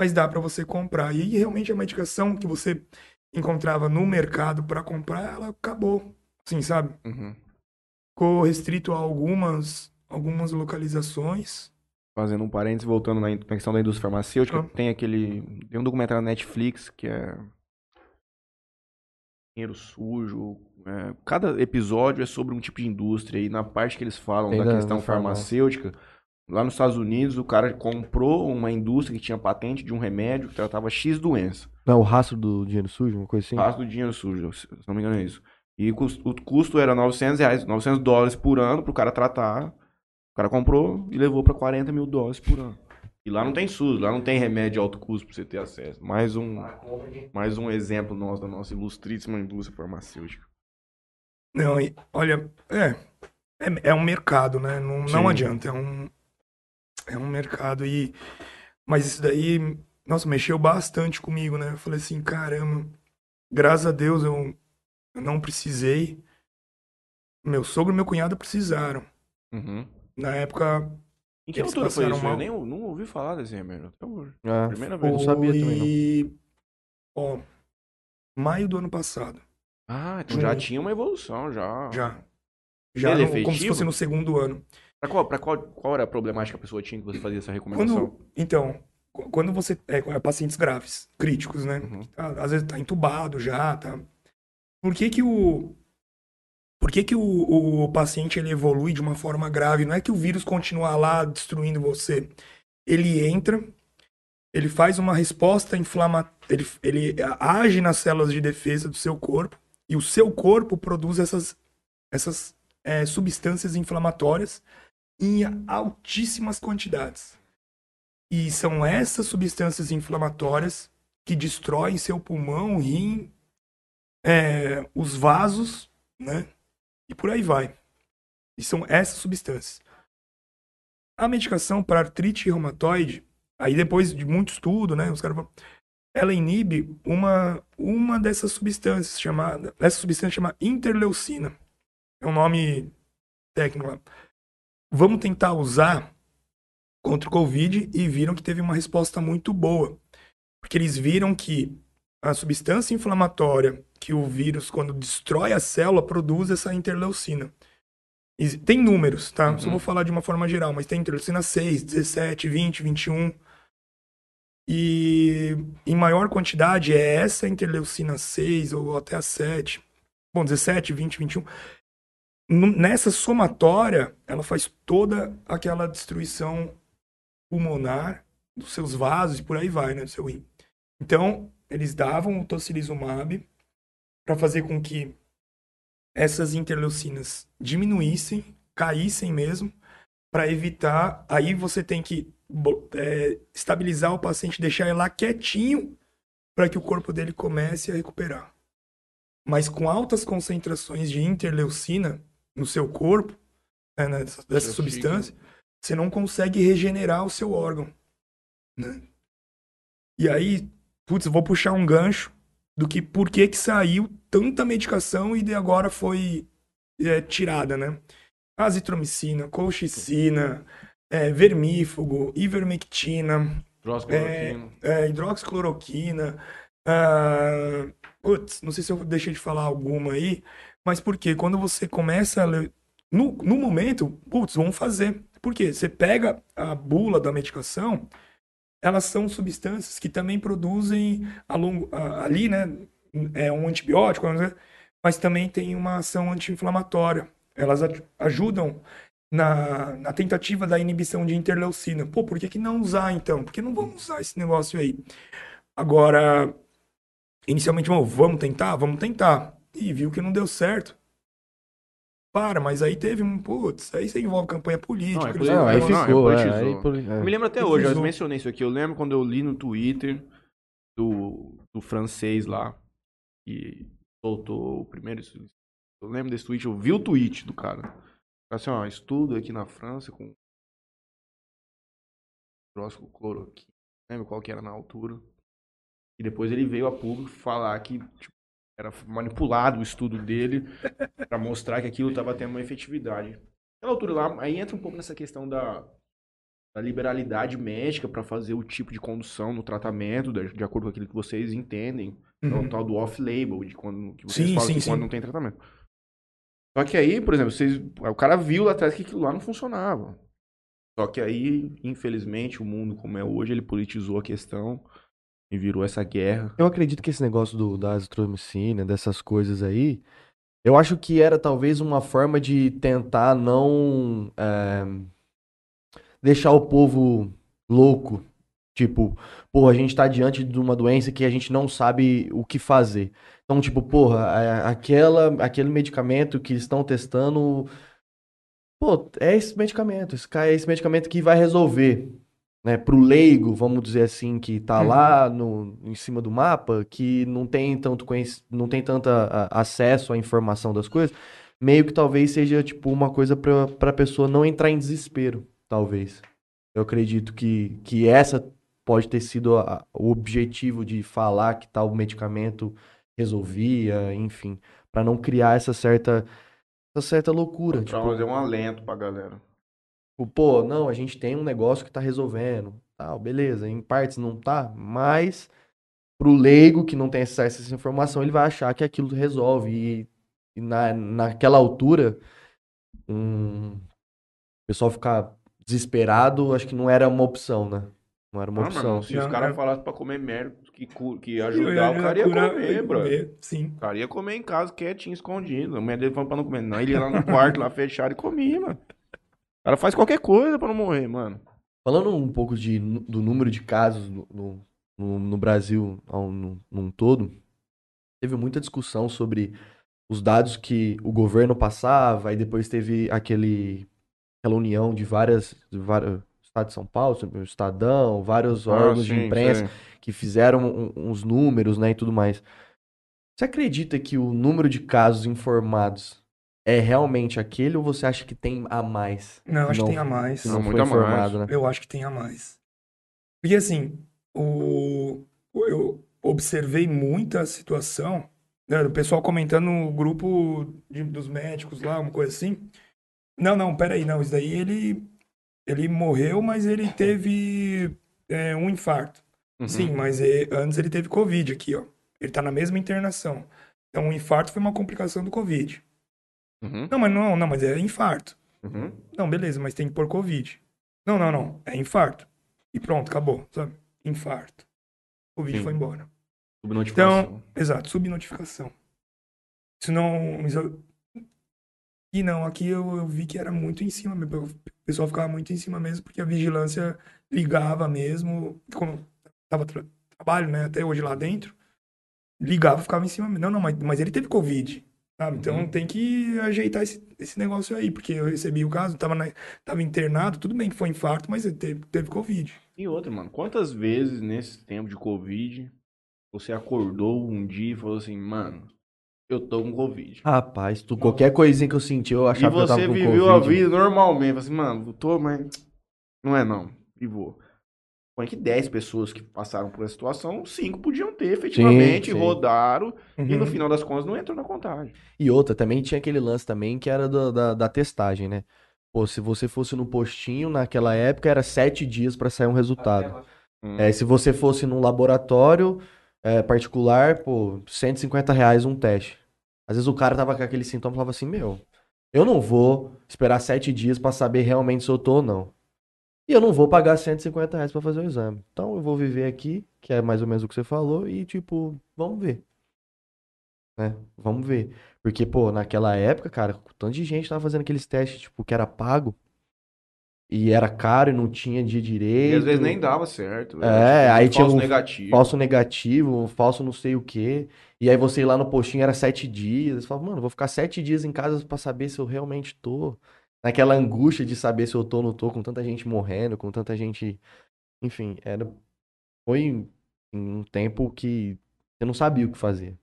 Mas dá para você comprar. E aí, realmente a medicação que você encontrava no mercado para comprar, ela acabou. Assim, sabe? Uhum. ficou restrito a algumas, algumas localizações. Fazendo um parênteses, voltando na questão da indústria farmacêutica, Ah. tem aquele. Tem um documentário na Netflix que é. Dinheiro sujo. é, cada episódio é sobre um tipo de indústria. E na parte que eles falam Tem da questão farmacêutica, lá nos Estados Unidos, o cara comprou uma indústria que tinha patente de um remédio que tratava X doença. Não, o rastro do dinheiro sujo, uma coisa assim. Passo do dinheiro sujo, se não me engano é isso. E o cus- o custo era 900 reais, 900 dólares por ano pro cara tratar. O cara comprou e levou pra 40 mil dólares por ano. E lá não tem SUS, lá não tem remédio de alto custo pra você ter acesso. Mais um, mais um exemplo nosso da nossa ilustríssima indústria farmacêutica. Não, e, olha, é, é, é um mercado, né? Não, Sim. não adianta, é um, é um mercado e... Mas isso daí, nossa, mexeu bastante comigo, né? Eu falei assim, caramba, graças a Deus eu, eu não precisei. Meu sogro e meu cunhado precisaram. Uhum. Na época, Em que Eles altura foi passaram isso? Eu mal. nem não ouvi falar desse remédio até hoje. É, Primeira eu vez. não sabia também, não. foi, ó, maio do ano passado. Ah, então já tinha uma evolução, já. Já. Já é no- como se fosse no segundo ano. Pra qual, pra qual, qual era a problemática que a pessoa tinha que você fazia essa recomendação? Quando, então, qu- quando você é, é pacientes graves, críticos, né? Uhum. Tá- Às vezes tá entubado já, tá? Por que que o por que que o, o paciente ele evolui de uma forma grave? Não é que o vírus continua lá destruindo você. Ele entra, ele faz uma resposta inflamatória, ele, ele age nas células de defesa do seu corpo e o seu corpo produz essas, essas é, substâncias inflamatórias em altíssimas quantidades. E são essas substâncias inflamatórias que destroem seu pulmão, rim, é, os vasos, né? E por aí vai. E são essas substâncias. A medicação para artrite reumatoide, aí depois de muito estudo, né? Os caras falam, ela inibe uma, uma dessas substâncias chamada, essa substância chama interleucina. É um nome técnico lá. Vamos tentar usar contra o Covid e viram que teve uma resposta muito boa. Porque eles viram que a substância inflamatória que o vírus, quando destrói a célula, produz essa interleucina. Tem números, tá? Só Uhum. vou falar de uma forma geral, mas tem interleucina 6, 17, 20, 21. E em maior quantidade é essa interleucina 6 ou até a 7. Bom, 17, 20, 21. Nessa somatória, ela faz toda aquela destruição pulmonar dos seus vasos e por aí vai, né, do seu rim. Então, eles davam o tocilizumab para fazer com que essas interleucinas diminuíssem, caíssem mesmo, para evitar. Aí você tem que é, estabilizar o paciente, deixar ele lá quietinho, para que o corpo dele comece a recuperar. Mas com altas concentrações de interleucina no seu corpo, né, nessa- dessa Seu substância, você não consegue regenerar o seu órgão. Né? E aí, putz, eu vou puxar um gancho do que por que que saiu tanta medicação e de agora foi é, tirada, né? Azitromicina, colchicina, é, vermífugo, ivermectina, Hidroxicloroquina. é, hidroxicloroquina. ah, putz, não sei se eu deixei de falar alguma aí, mas por quê? Quando você começa a ler. No, no momento, putz, vamos fazer. Por quê? Você pega a bula da medicação, elas são substâncias que também produzem a longo, a- ali, né? É um antibiótico, mas também tem uma ação anti-inflamatória. Elas aj- ajudam na, na tentativa da inibição de interleucina. Pô, por que, que não usar então? Por que não vamos usar esse negócio aí? Agora, inicialmente, bom, vamos tentar? Vamos tentar. E viu que não deu certo. Para, mas aí teve um. Putz, aí você envolve campanha política. Não, é política. Não, aí vão- não, é ficou. é, politizou. aí poli- é. Eu me lembro até hoje, eu mencionei isso aqui. Eu lembro quando eu li no Twitter do, do francês lá, que soltou o primeiro. Eu lembro desse tweet, eu vi o tweet do cara. Assim, ó, estudo aqui na França com cloroquina, não lembro qual que era na altura. E depois ele veio a público falar que tipo, era manipulado o estudo dele pra mostrar que aquilo tava tendo uma efetividade. Naquela altura lá, aí entra um pouco nessa questão da, da liberalidade médica para fazer o tipo de condução no tratamento, de, de acordo com aquilo que vocês entendem. É o Uhum. tal do off-label, de quando que vocês Sim, falam sim, que sim. quando não tem tratamento. Só que aí, por exemplo, vocês, o cara viu lá atrás que aquilo lá não funcionava. Só que aí, infelizmente, o mundo como é hoje, ele politizou a questão e virou essa guerra. Eu acredito que esse negócio do, da azitromicina, dessas coisas aí, eu acho que era talvez uma forma de tentar não é, deixar o povo louco. Tipo, pô, a gente tá diante de uma doença que a gente não sabe o que fazer. Então, tipo, porra, aquela, aquele medicamento que estão testando, pô, é esse medicamento, esse, é esse medicamento que vai resolver né, pro leigo, vamos dizer assim, que tá Uhum. lá no, em cima do mapa, que não tem tanto conhec... não tem tanto acesso à informação das coisas, meio que talvez seja tipo uma coisa pra, pra pessoa não entrar em desespero, talvez. Eu acredito que, que essa pode ter sido a- o objetivo de falar que tal medicamento resolvia, enfim, pra não criar essa certa essa certa loucura, Pra tipo, fazer um alento pra galera. Tipo, pô, não, a gente tem um negócio que tá resolvendo, tal, beleza, em partes não tá, mas pro leigo que não tem acesso a essa informação, ele vai achar que aquilo resolve e, e na, naquela altura um. O pessoal ficar desesperado, acho que não era uma opção, né? Não era uma Ah, opção. mano, se os caras é- falassem pra comer merda, que, que ajudar, o cara ia curar- comer, bro. comer, Sim. O cara ia comer em casa, quietinho, escondido. A mulher dele falando pra não comer. Não, ele ia lá no quarto, lá fechado e comia, mano. O cara faz qualquer coisa pra não morrer, mano. Falando um pouco de, do número de casos no, no, no- Brasil ao- no- num todo, teve muita discussão sobre os dados que o governo passava, e depois teve aquele, aquela união de várias, de vários Estado de São Paulo, o Estadão, vários órgãos de Ah, sim, imprensa sei. que fizeram uns números, né, e tudo mais. Você acredita que o número de casos informados é realmente aquele ou você acha que tem a mais? Não, acho Não, que tem a mais. Não, não foi muito a mais. né? Eu acho que tem a mais. Porque assim, o, o- eu observei muita situação, né, o pessoal comentando no grupo de- dos médicos lá, uma coisa assim. Não, não, peraí, não, isso daí ele, ele morreu, mas ele teve é, um infarto. Uhum. Sim, mas é, antes ele teve Covid aqui, ó. Ele tá na mesma internação. Então, o infarto foi uma complicação do Covid. Uhum. Não, mas não, não, mas é infarto. Uhum. Não, beleza, mas tem que pôr Covid. Não, não, não. É infarto. E pronto, acabou, sabe? Infarto. Covid Sim. foi embora. Subnotificação. Então, exato, subnotificação. Isso não. Isso, e não, aqui eu, eu vi que era muito em cima mesmo. O pessoal ficava muito em cima mesmo, porque a vigilância ligava mesmo. Como tava tra trabalho, né? Até hoje lá dentro. Ligava, ficava em cima mesmo. Não, não, mas, mas ele teve Covid. Sabe? Então Uhum. tem que ajeitar esse, esse negócio aí, porque eu recebi o caso, tava, na- tava internado, tudo bem que foi infarto, mas teve, teve Covid. E outra, mano, quantas vezes nesse tempo de Covid você acordou um dia e falou assim, mano, eu tô com Covid. Rapaz, tu, qualquer coisinha que eu senti, eu e achava que eu tava você com viveu a Covid. vida normalmente. Falou assim, mano, eu tô, mas não é não. E vou. Põe que 10 pessoas que passaram por essa situação, 5 podiam ter, efetivamente, sim. rodaram, e no Uhum. final das contas não entrou na contagem. E outra, também tinha aquele lance também que era do- da, da testagem, né? Pô, se você fosse no postinho, naquela época, era sete dias pra sair um resultado. Hum. É, se você fosse num laboratório é, particular, pô, 150 reais um teste. Às vezes o cara tava com aquele sintoma e falava assim, meu, eu não vou esperar sete dias pra saber realmente se eu tô ou não. E eu não vou pagar 150 reais pra fazer o exame. Então eu vou viver aqui, que é mais ou menos o que você falou, e tipo, vamos ver. Né? Vamos ver. Porque, pô, naquela época, cara, tanto de gente tava fazendo aqueles testes, tipo, que era pago. E era caro e não tinha dia direito. E às vezes nem dava certo. É, aí tinha falso um negativo. falso negativo, falso não sei o quê. E aí você ir lá no postinho era sete dias. Você fala, mano, vou ficar sete dias em casa pra saber se eu realmente tô. Naquela angústia de saber se eu tô ou não tô, com tanta gente morrendo, com tanta gente. Enfim, era. Foi um tempo que você não sabia o que fazer.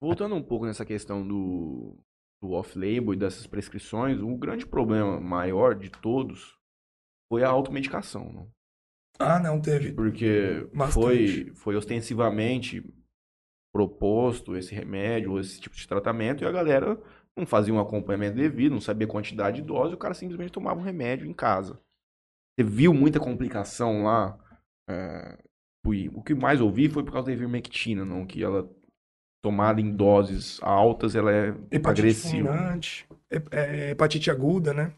Voltando um pouco nessa questão do, do off-label e dessas prescrições, o grande problema maior de todos foi a automedicação, não? Ah, não, teve. Porque Bastante. foi, foi ostensivamente proposto esse remédio, esse tipo de tratamento, e a galera não fazia um acompanhamento devido, não sabia a quantidade de dose, o cara simplesmente tomava um remédio em casa. Você viu muita complicação lá? é, fui- o que mais ouvi foi por causa da ivermectina, não? Que ela, tomada em doses altas, ela é Hepatite agressiva. fulminante, hep- é, hepatite aguda, né?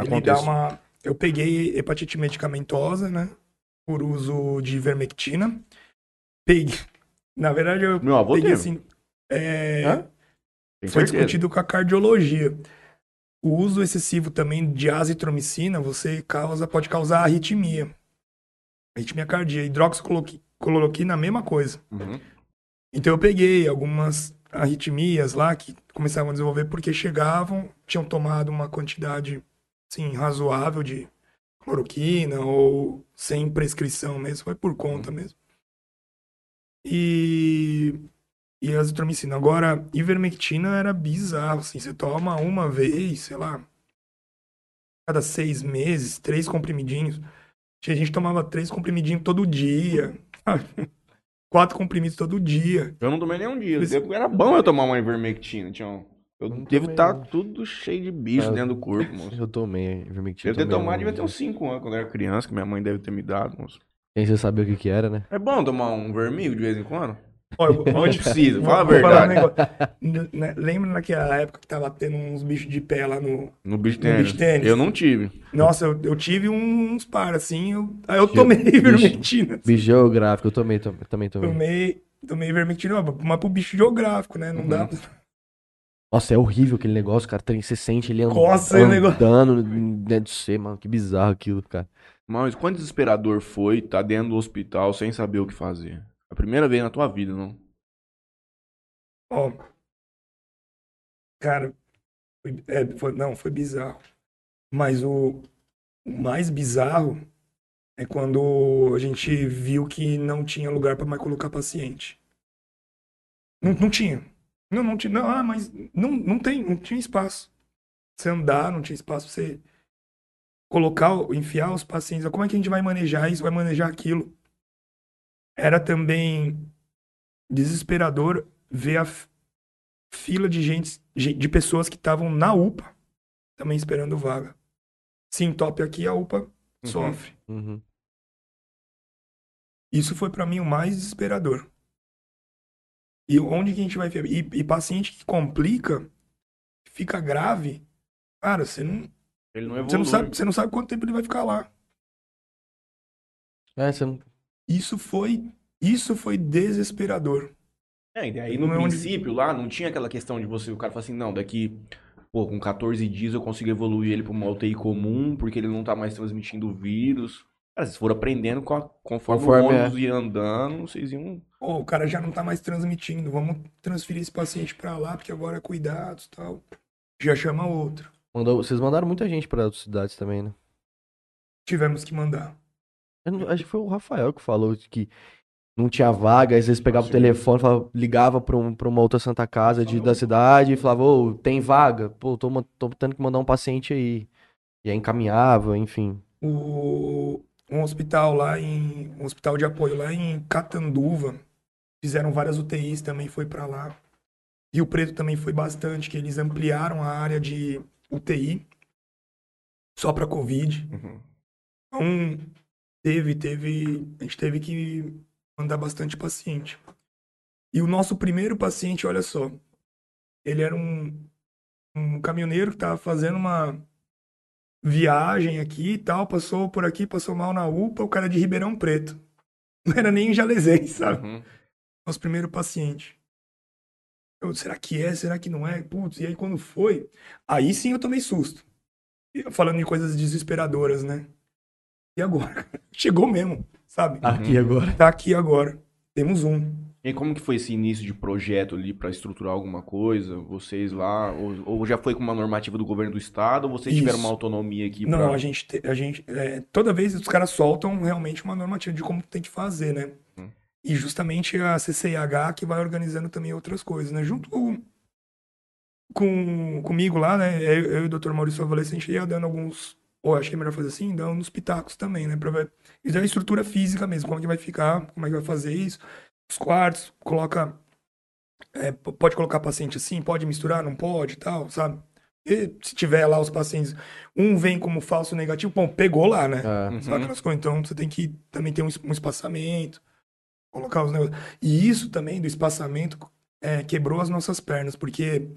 Ele dá Acontece. uma. Eu peguei hepatite medicamentosa, né? Por uso de ivermectina. Peguei. Na verdade, eu Meu avô peguei teve, assim. é, Hã? Tem foi certeza. discutido com a cardiologia. O uso excessivo também de azitromicina, você causa, pode causar arritmia. Arritmia cardíaca. Hidroxicloroquina, a mesma coisa. Uhum. Então eu peguei algumas arritmias lá que começavam a desenvolver porque chegavam, tinham tomado uma quantidade, assim, razoável de cloroquina ou sem prescrição mesmo, foi por conta mesmo. E, e azitromicina. Agora, ivermectina era bizarro, assim, você toma uma vez, sei lá, cada seis meses, três comprimidinhos. Tinha gente tomava três comprimidinhos todo dia, *laughs* quatro comprimidos todo dia. Eu não tomei nenhum dia. Esse- Era bom eu tomar uma ivermectina, Tião. Eu Não devo estar não. tudo cheio de bicho É, dentro do corpo, moço. Eu tomei ivermectina. Deve ter tomei tomado, um devia ter uns 5 anos quando eu era criança, que minha mãe deve ter me dado, moço. Sem você saber o que que era, né? É bom tomar um vermigo de vez em quando? *laughs* Onde precisa, fala a um verdade. N- né, Lembra naquela época que tava tendo uns bichos de pé lá no. No beach No tênis. beach tênis. Eu não tive. Nossa, eu, eu tive uns par assim, eu, aí eu tomei *laughs* vermentina. Bicho geográfico, eu tomei, tom- também tomei. Tomei, tomei vermentina, mas pro bicho geográfico, né? Não Uhum. dá. Nossa, é horrível aquele negócio, cara. Você sente ele and- Coça o negócio. andando dentro de você, mano. Que bizarro aquilo, cara. Mas quão desesperador foi estar dentro do hospital sem saber o que fazer? A primeira vez na tua vida, não? Ó, cara, foi- é, foi- não, foi bizarro. Mas o, o mais bizarro é quando a gente viu que não tinha lugar para mais colocar paciente. Não, não tinha. Não, não tinha. Não, ah, mas não, não tem, não tinha espaço. Você andar, não tinha espaço. Você colocar, enfiar os pacientes. Como é que a gente vai manejar isso? Vai manejar aquilo? Era também desesperador ver a fila de gente, gen- de pessoas que estavam na UPA também esperando vaga. Se entope aqui, a UPA sofre. Uhum. Isso foi pra mim o mais desesperador. E onde que a gente vai ver? E, e paciente que complica, fica grave, cara, você não, Ele não evolui. você não sabe, você não sabe quanto tempo ele vai ficar lá. É, você não... Isso foi, isso foi desesperador. É, e aí no Não é onde- princípio lá não tinha aquela questão de você, o cara falar assim, não, daqui, pô, com 14 dias eu consigo evoluir ele pra uma UTI comum, porque ele não tá mais transmitindo o vírus. Cara, vocês foram aprendendo com a- conforme, Conforme o é. ônibus ia andando, vocês iam... Pô, o cara já não tá mais transmitindo, vamos transferir esse paciente pra lá, porque agora é cuidados e tal. Já chama outro. Mandou... Vocês mandaram muita gente pra outras cidades também, né? Tivemos que mandar. Não- Acho que foi o Rafael que falou de que não tinha vaga, às vezes pegava o telefone, falava- ligava pra, um- pra uma outra Santa Casa de, da cidade e falava, ô, tem vaga? Pô, tô, tô tendo que mandar um paciente aí. E aí encaminhava, enfim. o, um hospital lá em um hospital de apoio lá em Catanduva fizeram várias UTIs também foi pra lá Rio Preto também foi bastante que eles ampliaram a área de UTI só para Covid Uhum. então teve teve a gente teve que mandar bastante paciente e o nosso primeiro paciente olha só ele era um um caminhoneiro que estava fazendo uma viagem aqui e tal, passou por aqui, passou mal na UPA, o cara é de Ribeirão Preto. Não era nem em Jalesense, *laughs* sabe? Uhum. Nosso primeiro paciente. Eu, será que é? Será que não é? Putz, e aí quando foi? Aí sim eu tomei susto. Falando de coisas desesperadoras, né? E agora? *laughs* Chegou mesmo, sabe? Aqui agora. Tá aqui agora. Temos um. E como que foi esse início de projeto ali pra estruturar alguma coisa? Vocês lá, ou, ou já foi com uma normativa do governo do estado, ou vocês tiveram Isso. uma autonomia aqui Não, pra... a gente, te- a gente é, toda vez os caras soltam realmente uma normativa de como tem que fazer, né? Hum. E justamente a CCIH que vai organizando também outras coisas, né? Junto com, com comigo lá, né? Eu, eu e o Dr. Maurício Avalese, a gente ia dando alguns, ou achei melhor fazer assim, dando uns pitacos também, né? Pra ver, isso é a estrutura física mesmo, como é que vai ficar, como é que vai fazer isso, os quartos, coloca, é, pode colocar paciente assim, pode misturar, não pode e tal, sabe? E se tiver lá os pacientes, um vem como falso negativo, bom, pegou lá, né? É. Uhum. Sabe aquelas coisas? Então você tem que também ter um, um espaçamento, colocar os negócios. E isso também do espaçamento é, quebrou as nossas pernas, porque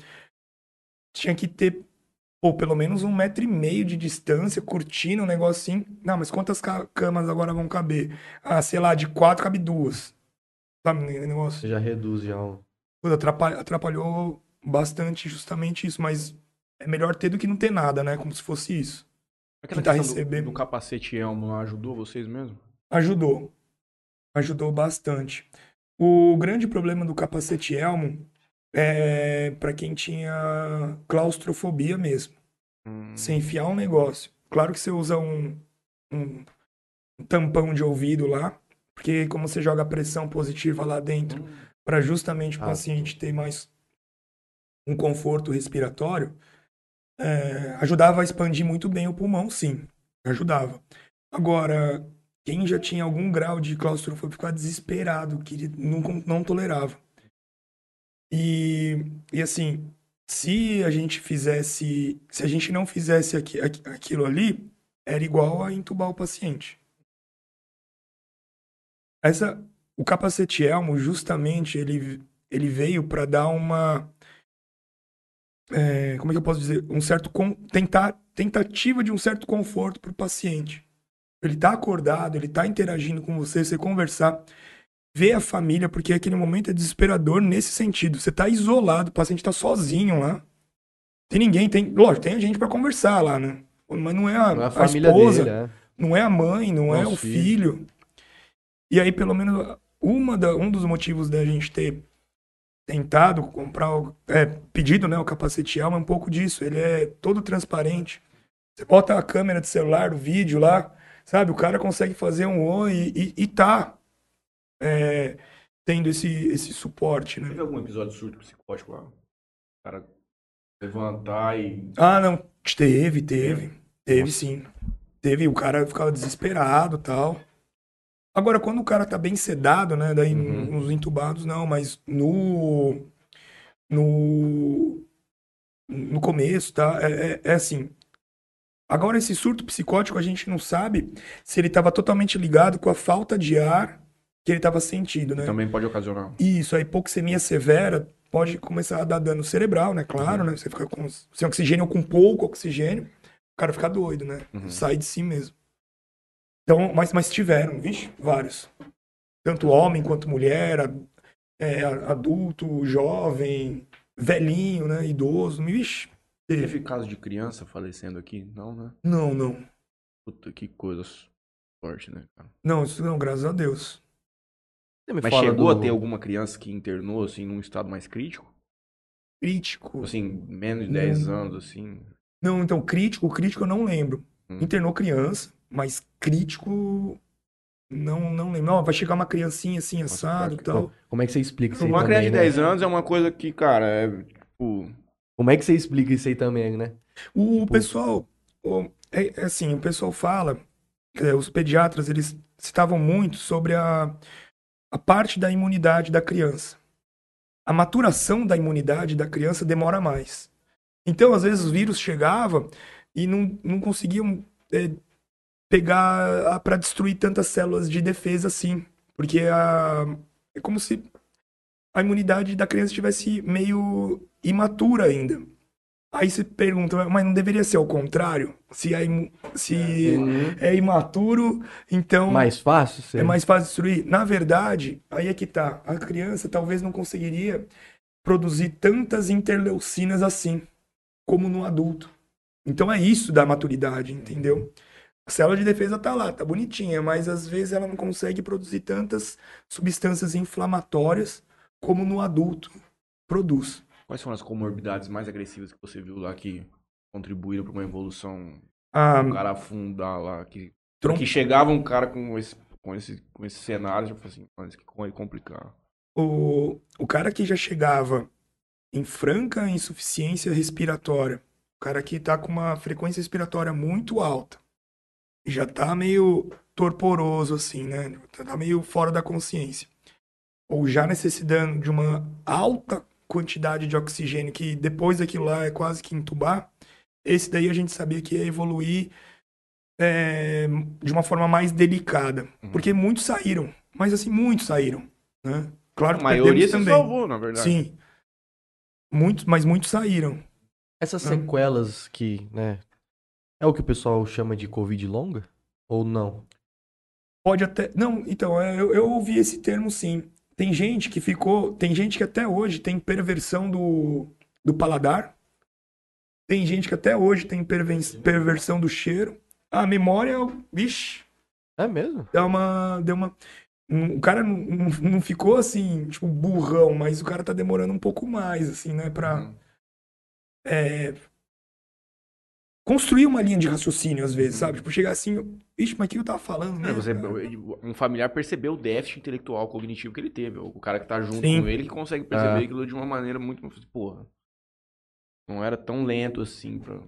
tinha que ter pô, pelo menos um metro e meio de distância, curtindo um negócio assim. Não, mas quantas ca- camas agora vão caber? Ah, sei lá, de quatro cabe duas. Sabe, o negócio? Você já reduz já atrapalhou, bastante justamente isso, mas é melhor ter do que não ter nada, né? Como se fosse isso. Aquela Quem tá questão do- recebendo. do, capacete Elmo ajudou vocês mesmo? Ajudou. Ajudou bastante. O grande problema do capacete Elmo é para quem tinha claustrofobia mesmo. Hum. Você enfiar um negócio. Claro que você usa um, um, um tampão de ouvido lá, porque como você joga pressão positiva lá dentro, para justamente o Ah. paciente ter mais um conforto respiratório, é, ajudava a expandir muito bem o pulmão, sim. Ajudava. Agora, quem já tinha algum grau de claustrofobia ficava desesperado, que não, não tolerava. E, e assim, se a gente fizesse, se a gente não fizesse aqui, aqui- aquilo ali, era igual a entubar o paciente. Essa, o capacete elmo, justamente, ele, ele veio para dar uma. é, como é que eu posso dizer? Um certo. Tentar, tentativa de um certo conforto para o paciente. Ele tá acordado, ele tá interagindo com você, você conversar, ver a família, porque aquele momento é desesperador nesse sentido. Você tá isolado, o paciente tá sozinho lá. Tem ninguém, tem. Lógico, tem gente para conversar lá, né? Mas não é a, Não é a a família esposa, dele, é. não é a mãe, não, é os o filhos. filho. E aí, pelo menos, uma da, um dos motivos da gente ter tentado comprar, o, é, pedido, né, o capacete alma é um pouco disso. Ele é todo transparente. Você bota a câmera de celular, o vídeo lá, sabe? O cara consegue fazer um oi e, e, e tá é, tendo esse, esse suporte, né? Teve algum episódio surto psicótico lá? O cara levantar e. Ah, não. Teve, teve. Teve sim. Teve, o cara ficava desesperado e tal. Agora, quando o cara tá bem sedado, né? Daí Uhum. nos entubados, não, mas no. No. No começo, tá? É, é- é assim. Agora, esse surto psicótico, a gente não sabe se ele tava totalmente ligado com a falta de ar que ele tava sentindo, né? Também pode ocasionar. Isso, a hipoxemia severa pode começar a dar dano cerebral, né? Claro, né? Você fica com sem oxigênio ou com pouco oxigênio, o cara fica doido, né? Uhum. Sai de si mesmo. Então, mas, mas tiveram, vixe, vários. Tanto homem quanto mulher, a- é, adulto, jovem, velhinho, né? Idoso, vixe. Teve. Teve caso de criança falecendo aqui? Não, né? Não, não. Puta, que coisa forte, né, cara? Não, isso não, graças a Deus. Mas chegou do- a ter alguma criança que internou, assim, num estado mais crítico? Crítico. Assim, menos de 10 Não. anos, assim. Não, então, crítico, crítico eu não lembro. Hum. Internou criança, mas crítico não não lembro. Não, vai chegar uma criancinha assim, assado e tal. Como é que você explica isso aí Uma criança de né? 10 anos é uma coisa que, cara, é tipo. Como é que você explica isso aí também, né? O Tipo- pessoal, o- é, é assim, o pessoal fala, é, os pediatras, eles citavam muito sobre a, a parte da imunidade da criança. A maturação da imunidade da criança demora mais. Então, às vezes, o vírus chegava e não, não conseguiam é, pegar para destruir tantas células de defesa assim. Porque a, é como se a imunidade da criança estivesse meio imatura ainda. Aí você pergunta, mas não deveria ser ao contrário? Se é, se é imaturo, então Mais fácil? Você... é mais fácil destruir? Na verdade, aí é que tá. A criança talvez não conseguiria produzir tantas interleucinas assim, como no adulto. Então é isso da maturidade, entendeu? A célula de defesa tá lá, tá bonitinha, mas às vezes ela não consegue produzir tantas substâncias inflamatórias como no adulto produz. Quais foram as comorbidades mais agressivas que você viu lá que contribuíram para uma evolução? A O cara afundar lá. Que, trom- que chegava um cara com esse, com esse, com esse cenário, falei assim, mano, isso aqui é complicado. o, o cara que já chegava em franca insuficiência respiratória, o cara que tá com uma frequência respiratória muito alta, e já tá meio torporoso assim, né? Tá meio fora da consciência. Ou já necessitando de uma alta quantidade de oxigênio que depois daquilo lá é quase que entubar, esse daí a gente sabia que ia evoluir é, de uma forma mais delicada. Uhum. Porque muitos saíram, mas assim, muitos saíram, né? Claro A que maioria perdemos se também. salvou, na verdade. Sim. Muitos, mas muitos saíram. Essas Ah. sequelas que, né? É o que o pessoal chama de Covid longa? Ou não? Pode até. Não, então, é, eu, eu ouvi esse termo sim. Tem gente que ficou. Tem gente que até hoje tem perversão do, do paladar. Tem gente que até hoje tem perven- perversão do cheiro. A memória, vixe, É mesmo? deu uma. Deu uma um- o cara não, não, ficou assim, tipo, burrão, mas o cara tá demorando um pouco mais, assim, né? Pra. Uhum. é, construir uma linha de raciocínio, às vezes, sabe? Tipo, chegar assim, ixi, mas o que eu tava falando, É, né? você, cara?" um familiar percebeu o déficit intelectual cognitivo que ele teve. O cara que tá junto Sim. com ele que consegue perceber Ah. aquilo de uma maneira muito. Porra. Não era tão lento assim pra.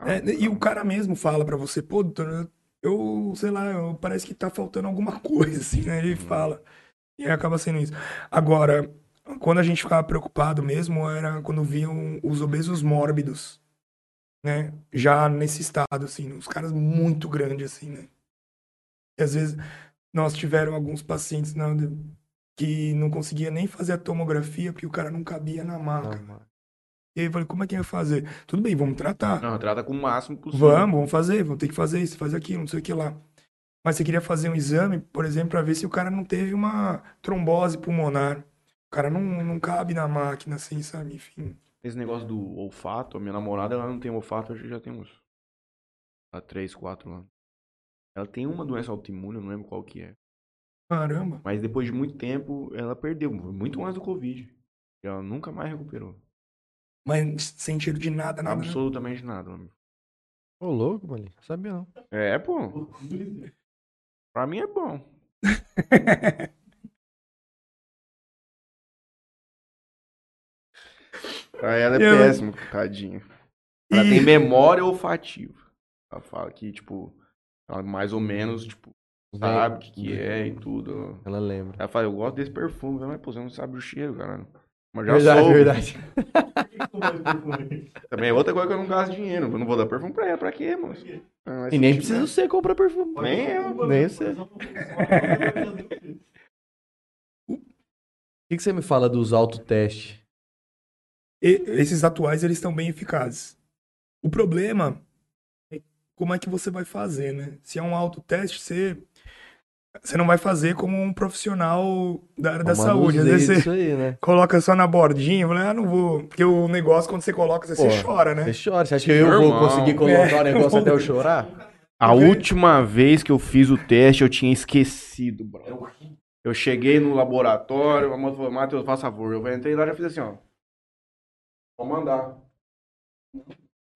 É, e o cara mesmo fala pra você, pô, doutor, eu, sei lá, eu- parece que tá faltando alguma *laughs* coisa, assim, né? Ele fala. E aí acaba sendo isso. Agora, quando a gente ficava preocupado mesmo, era quando viam os obesos mórbidos, né? Já nesse estado, assim, os caras muito grandes, assim, né? E às vezes nós tiveram alguns pacientes, não, que não conseguia nem fazer a tomografia porque o cara não cabia na maca. Não. E aí eu falei, como é que ia fazer? Tudo bem, vamos tratar. Não, trata com o máximo possível. Vamos, vamos fazer, vamos ter que fazer isso, fazer aquilo, não sei o que lá. Mas você queria fazer um exame, por exemplo, para ver se o cara não teve uma trombose pulmonar. O cara não, não cabe na máquina, assim, sabe? Enfim. Esse negócio do olfato, a minha namorada, ela não tem olfato, acho que já tem uns. Há 3, 4 anos. Ela tem uma doença autoimune, eu não lembro qual que é. Caramba. Mas depois de muito tempo, ela perdeu. Muito mais do Covid. E ela nunca mais recuperou. Mas sem cheiro de nada, nada. né? Absolutamente nada. mano. Ô, louco, mano. Sabia não. É, pô. Pra mim é bom. *laughs* Pra ela é Eu- péssimo, tadinha. Ela E- tem memória olfativa. Ela fala que, tipo, ela mais ou menos, tipo, sabe o que, que é e tudo. Ela lembra. Ela fala, eu gosto desse perfume, mas pô, você não sabe o cheiro, caralho. Mas já Verdade, soube. verdade. *laughs* Também é outra coisa que eu não gasto dinheiro. Eu não vou dar perfume pra ela, pra quê, moço? Ah, E nem precisa você comprar perfume. Nem eu. Nem você. *laughs* O que, que você me fala dos autotestes? E- esses atuais, eles estão bem eficazes. O problema é como é que você vai fazer, né? Se é um autoteste, você, você não vai fazer como um profissional da área da saúde. Às vezes você aí, né? coloca só na bordinha, fala, ah, não vou. Porque o negócio, quando você coloca, você, você Pô, chora, né? Você chora. Você acha que eu vou conseguir colocar o É. negócio até eu *laughs* chorar? A última vez que eu fiz o teste, eu tinha esquecido, bro. Eu cheguei no laboratório, a moça falou, Matheus, faz favor. Eu entrei lá e já fiz assim, ó. Vou mandar.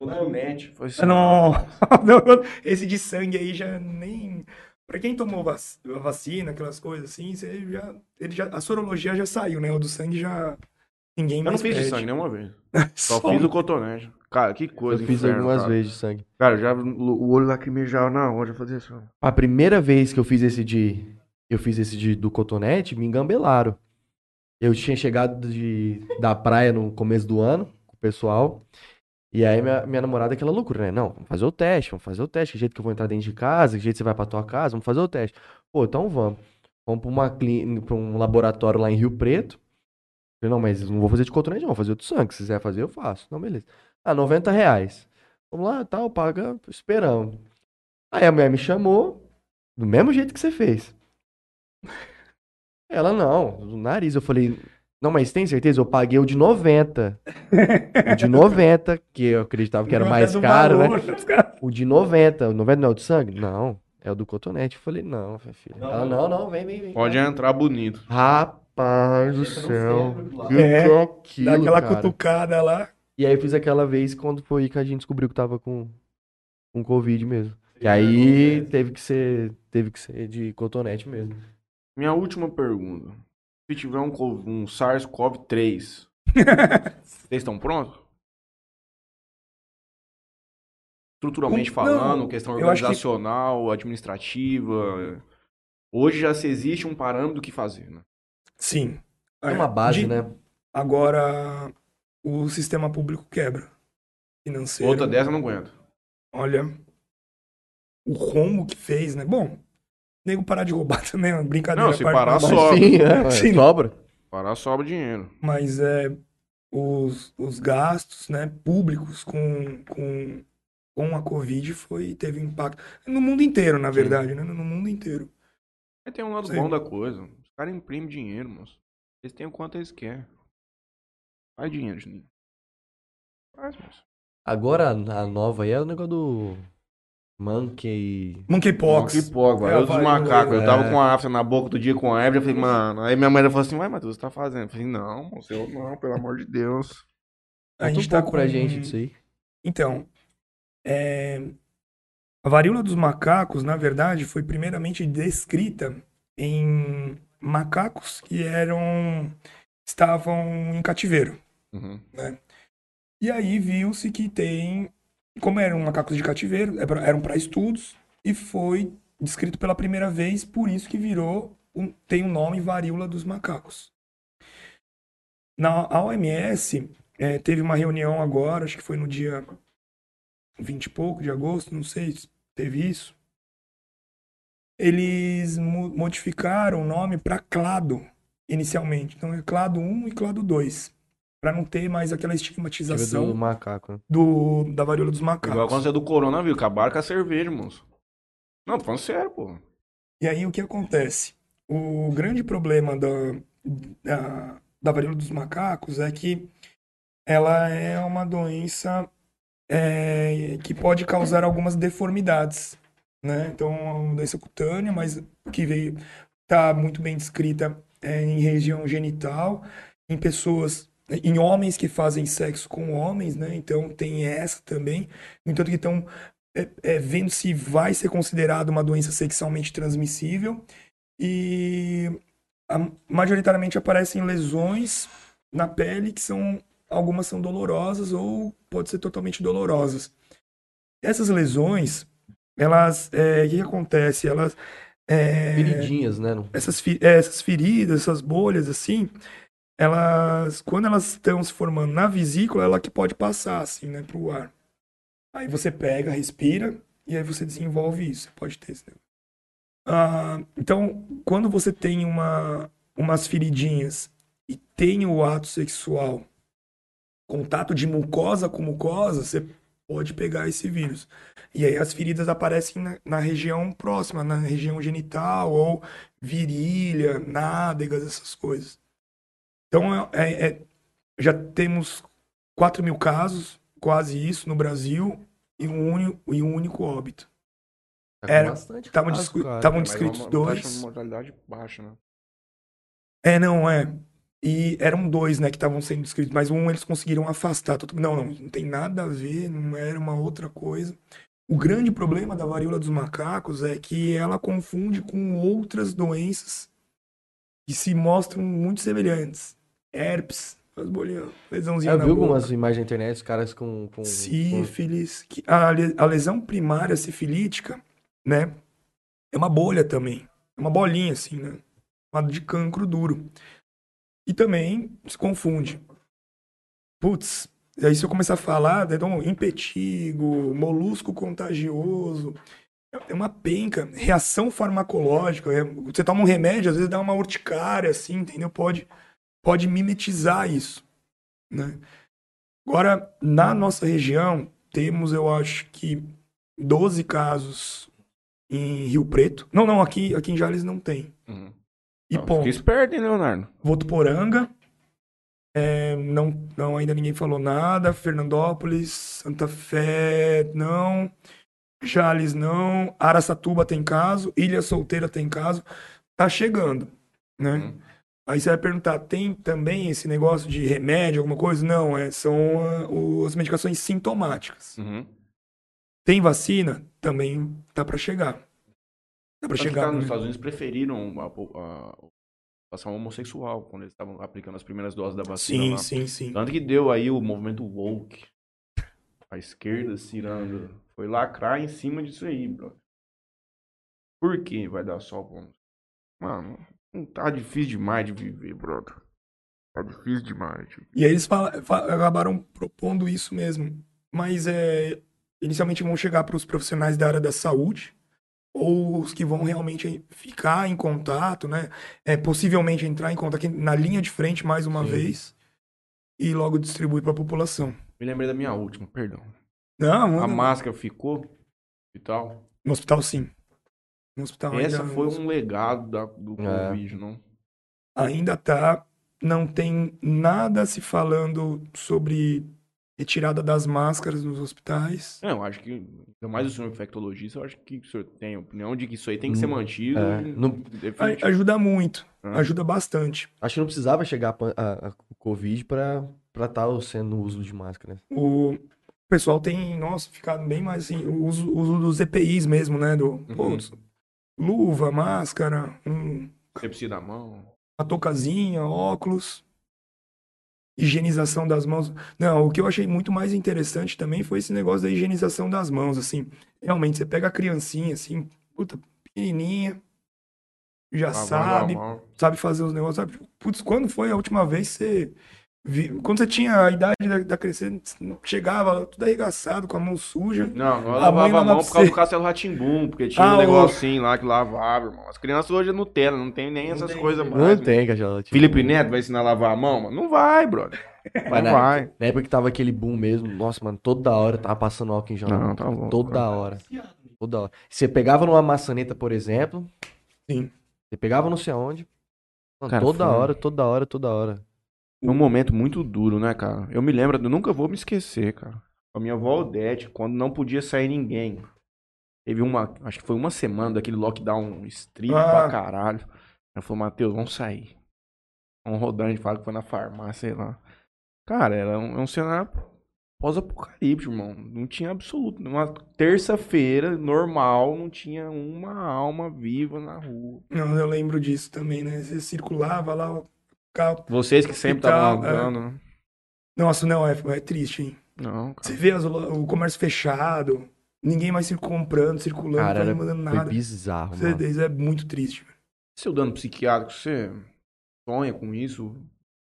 Cotonete. Foi assim, Não, *laughs* esse de sangue aí já nem. Pra quem tomou vac- vacina, aquelas coisas assim, você já, ele já, a sorologia já saiu, né? O do sangue já. Ninguém Eu não mais fiz de pede. sangue nenhuma vez. *laughs* Só fiz o cotonete. Cara, que Eu coisa, fiz inferno, algumas cara. vezes de sangue. Cara, já o olho lacrimejava na hora, eu fazia assim, ó. A primeira vez que eu fiz esse de. Eu fiz esse de, do cotonete, me engambelaram. Eu tinha chegado de, da praia no começo do ano com o pessoal. E aí minha, minha namorada, aquela loucura, né? Não, vamos fazer o teste, vamos fazer o teste. Que jeito que eu vou entrar dentro de casa, que jeito você vai pra tua casa, vamos fazer o teste. Pô, então vamos. Vamos pra, uma clínica, pra um laboratório lá em Rio Preto. Falei, não, mas não vou fazer de cotonete, não, vou fazer o de sangue. Se quiser fazer, eu faço. Não, beleza. Ah, 90 reais. Vamos lá, tal, paga, esperamos. Aí a mulher me chamou, do mesmo jeito que você fez. Ela, não, do nariz. Eu falei, não, mas tem certeza? Eu paguei o de 90. O de 90, que eu acreditava que era Não, mais é caro, né? O de 90. O 90 não é o de sangue? Não, é o do cotonete. Eu falei, não, minha filha. Ela, não, não, vem, vem, vem. Pode entrar bonito. Rapaz do céu. Que É, que é aquilo, Dá aquela cara? cutucada lá. E aí eu fiz aquela vez quando foi que a gente descobriu que tava com, com Covid mesmo. E aí teve que ser, teve que ser de cotonete mesmo. Minha última pergunta. Se tiver um, um SARS-CoV-3, *laughs* vocês estão prontos? Estruturalmente Um- falando, não, questão acho que- organizacional, administrativa. Hoje já se existe um parâmetro do que fazer, né? Sim. É uma base, De- né? Agora, o sistema público quebra. Financeiro. Outra dessa eu não aguento. Olha, o rombo que fez, né? Bom, nego parar de roubar *laughs* também é uma brincadeira. Não, se parar só. Sim, é, Sim. sobra. Parar sobra dinheiro. Mas é, os, os gastos né, públicos com, com, com a Covid foi, teve impacto. No mundo inteiro, na verdade, né? No mundo inteiro. Aí tem um lado Sim. bom da coisa. Os caras imprimem dinheiro, moço. Eles têm o quanto eles querem. Faz dinheiro, Juninho. Faz, moço. Agora a nova aí é o negócio do Monkey. Monkeypox. Monkeypox, É, velho. Eu dos macacos. Eu é. tava com a afta na boca do dia com a Evelyn. Eu falei, mano. Aí minha mãe falou assim: Vai, Matheus, você tá fazendo? Eu falei, não, moço, eu não, pelo amor de Deus. A Conta um gente tá pouco pra com- gente disso aí. Então, é, a varíola dos macacos, na verdade, foi primeiramente descrita em macacos que eram estavam em cativeiro. Uhum. E aí viu-se que tem, como eram macacos de cativeiro, é eram para estudos e foi descrito pela primeira vez, por isso que virou um- tem o nome varíola dos macacos. Na a OMS é, teve uma reunião agora, acho que foi no dia 20 e pouco de agosto, não sei se teve isso. Eles mo- modificaram o nome para clado, inicialmente. Então, é clado 1 e clado 2. Pra não ter mais aquela estigmatização do macaco. né? do, da varíola dos Igual macacos. quando você é do coronavírus, acabaram com a cerveja, moço. Não, tô falando sério, pô. E aí o que acontece? O grande problema da, da, da varíola dos macacos é que ela é uma doença é, que pode causar algumas deformidades, né? Então, é uma doença cutânea, mas que veio tá muito bem descrita é, em região genital, em pessoas, em homens que fazem sexo com homens, né? Então tem essa também. No entanto, que estão é, é, vendo se vai ser considerado uma doença sexualmente transmissível e a- majoritariamente aparecem lesões na pele que são algumas são dolorosas ou pode ser totalmente dolorosas. Essas lesões, elas, é, o que que acontece? Elas é, Feridinhas, né? Essas, é, essas feridas, essas bolhas assim, elas, quando elas estão se formando na vesícula, ela que pode passar assim, né, pro ar. Aí você pega, respira e aí você desenvolve isso. Pode ter esse. Ah, então, quando você tem uma, umas feridinhas e tem o ato sexual, contato de mucosa com mucosa, você pode pegar esse vírus. E aí as feridas aparecem na, na região próxima, na região genital ou virilha, nádegas, essas coisas. Então, é, é- é- já temos 4 mil casos, quase isso, no Brasil, e um único, e um único óbito. Tá Era- bastante Estavam Mas é descritos uma- uma dois. de mortalidade baixa, né? É, não, é. E eram dois, né, que estavam sendo descritos, mas um eles conseguiram afastar. Todo- Não, não, não tem nada a ver, não era uma outra coisa. O grande problema da varíola dos macacos é que ela confunde com outras doenças que se mostram muito semelhantes. Herpes, as bolinhas, lesãozinha Eu na vi boca. algumas imagens na internet, os caras com. com, com... Sífilis, que a, a lesão primária sifilítica, né? É uma bolha também. É uma bolinha, assim, né? Chamada de cancro duro. E também se confunde. Putz, aí se eu começar a falar, então, impetigo, molusco contagioso, é uma penca. Reação farmacológica. é- você toma um remédio, às vezes dá uma urticária, assim, entendeu? Pode, pode mimetizar isso, né? Agora, na nossa região, temos, eu acho que 12 casos em Rio Preto. Não, não, aqui, aqui em Jales não tem. Uhum. E Não, ponto. Fica esperto, hein, Leonardo? Votuporanga, é, não, não, ainda ninguém falou nada. Fernandópolis, Santa Fé, não. Jales, não. Araçatuba tem caso. Ilha Solteira tem caso. Tá chegando, né? Uhum. Aí você vai perguntar, tem também esse negócio de remédio, alguma coisa? Não, é, são ah, as medicações sintomáticas. Uhum. Tem vacina? Também tá para chegar. Tá para chegar. tá, nos? Estados Unidos preferiram a, a, população homossexual quando eles estavam aplicando as primeiras doses da vacina Sim, lá. sim, sim. Tanto que deu aí o movimento woke. A esquerda se tirando. Foi lacrar em cima disso aí, bro. Por que vai dar sol pra Mano, tá difícil demais de viver, brother. Tá difícil demais. Tipo. E aí eles fala- fa- acabaram propondo isso mesmo. Mas é, inicialmente vão chegar para os profissionais da área da saúde, ou os que vão realmente ficar em contato, né? É, possivelmente entrar em contato na linha de frente mais uma Sim. vez e logo distribuir para a população. Me lembrei da minha última, perdão. Não, A manda- máscara ficou e tal. no hospital sim. No hospital Essa ainda, foi um legado da, do É. Covid, não? ainda tá, não tem nada se falando sobre retirada das máscaras nos hospitais. Não, eu acho que, ainda mais o senhor infectologista, eu acho que o senhor tem a opinião de que isso aí tem que ser Hum, mantido. é, não-. Ajuda muito, Ah. ajuda bastante. Acho que não precisava chegar a, a- a- o Covid pra estar sendo o uso de máscara. né? O pessoal tem, nossa, ficado bem mais assim, o uso, uso dos EPIs mesmo, né? Do, pô, Uhum. Luva, máscara, um, Sepsia da mão. uma toucazinha, óculos, higienização das mãos. Não, o que eu achei muito mais interessante também foi esse negócio da higienização das mãos, assim. Realmente, você pega a criancinha, assim, puta, pequenininha, já lavando sabe, sabe fazer os negócios, sabe? Putz, quando foi a última vez que você quando você tinha a idade da, da crescer, chegava tudo arregaçado, com a mão suja. Não, A lavava a mão por causa do Castelo Ratimbum, porque tinha Ah, um negocinho lá que lavava, irmão. As crianças hoje é Nutella, não tem nem essas tem, coisas não mais. Não tem cachorro. Felipe Neto vai ensinar a lavar a mão? Mano? Não vai, brother. Mas Não na, vai. na época que tava aquele boom mesmo, nossa, mano, toda hora tava passando álcool em gel. Não, tá bom. Toda hora. Toda hora. Você pegava numa maçaneta, por exemplo. Sim. Você pegava não sei aonde. Mano, Cara, toda foi- hora, toda hora, toda hora. Foi um momento muito duro, né, cara? Eu me lembro, eu nunca vou me esquecer, cara. A minha avó Odete, quando não podia sair ninguém. Teve uma, acho que foi uma semana daquele lockdown estrito Ah. pra caralho. Ela falou, Matheus, vamos sair. Vamos rodando, a gente fala que foi na farmácia, sei lá. Cara, era um, é um cenário pós-apocalíptico, irmão. Não tinha absoluto. Numa terça-feira, normal, não tinha uma alma viva na rua. Não, eu lembro disso também, né? Você circulava lá, Vocês que sempre estavam é. andando, né? Nossa, não, é, é triste, hein? Não, cara. Você vê as o comércio fechado, ninguém mais comprando, circulando, Cara, não era, mandando foi nada. bizarro, Você- mano. Isso é muito triste. velho. Seu dano psiquiátrico, você sonha com isso?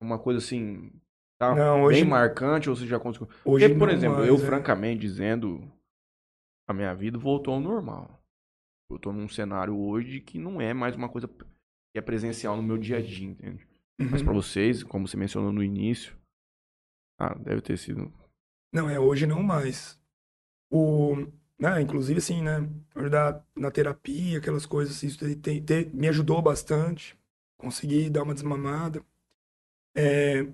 Uma coisa assim, tá Não, hoje- bem marcante ou você já conseguiu? Hoje Porque, por não exemplo, eu é. francamente dizendo, a minha vida voltou ao normal. Eu tô num cenário hoje que não é mais uma coisa que é presencial no meu dia a dia, entende? Mas Uhum. pra vocês, como você mencionou no início, ah, deve ter sido. Não, é hoje não mais. O, né, inclusive assim, né, ajudar na terapia, aquelas coisas assim, isso tem- tem- me ajudou bastante. Consegui dar uma desmamada. É,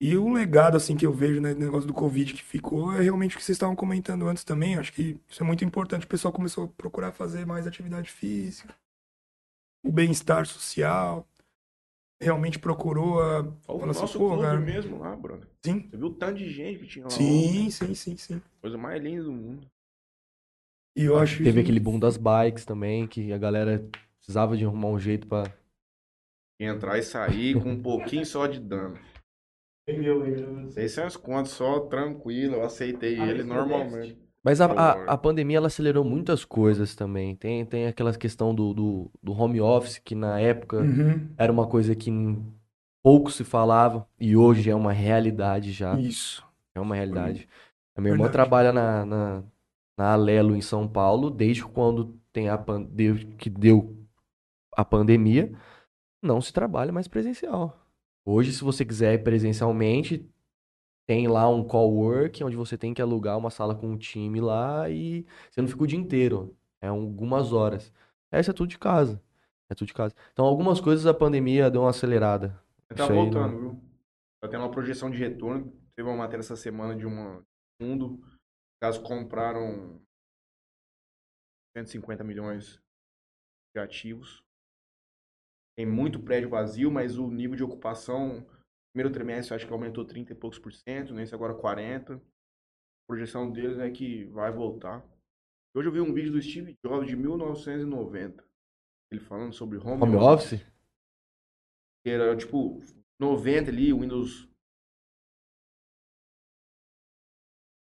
e o legado assim que eu vejo, né, negócio do Covid que ficou é realmente o que vocês estavam comentando antes também. Acho que isso é muito importante. O pessoal começou a procurar fazer mais atividade física, o bem-estar social. Realmente procurou a, Olha o Fala assim, nosso pô, clube cara. mesmo lá, brother. sim, Você viu o tanto de gente que tinha lá? sim, sim, sim, sim. Coisa mais linda do mundo. E eu acho Teve isso- aquele boom das bikes também, que a galera precisava de arrumar um jeito pra. Entrar e sair com um pouquinho só de dano. Entendeu? Eu- 600 contos só, tranquilo, eu aceitei Ah, ele esse normalmente. Mas a, a, a pandemia ela acelerou muitas coisas também. Tem, tem aquela questão do, do, do home office, que na época Uhum. era uma coisa que pouco se falava e hoje é uma realidade já. Isso. É uma realidade. A minha irmã Verdade. trabalha na, na, na Alelo em São Paulo desde quando tem a pan- desde que deu a pandemia, não se trabalha mais presencial. Hoje, se você quiser ir presencialmente, tem lá um call work, onde você tem que alugar uma sala com um time lá e você não fica o dia inteiro. É algumas horas. Essa é tudo de casa. É tudo de casa. Então, algumas coisas a pandemia deu uma acelerada. Tá voltando, viu? Tá tendo uma projeção de retorno. Teve uma matéria essa semana de um fundo. Caso compraram 150 milhões de ativos. Tem muito prédio vazio, mas o nível de ocupação, primeiro trimestre, acho que aumentou 30 e poucos por cento, nesse agora 40. A projeção deles é que vai voltar. Hoje eu vi um vídeo do Steve Jobs de 1990. Ele falando sobre home, Home office? que era tipo 90 ali, Windows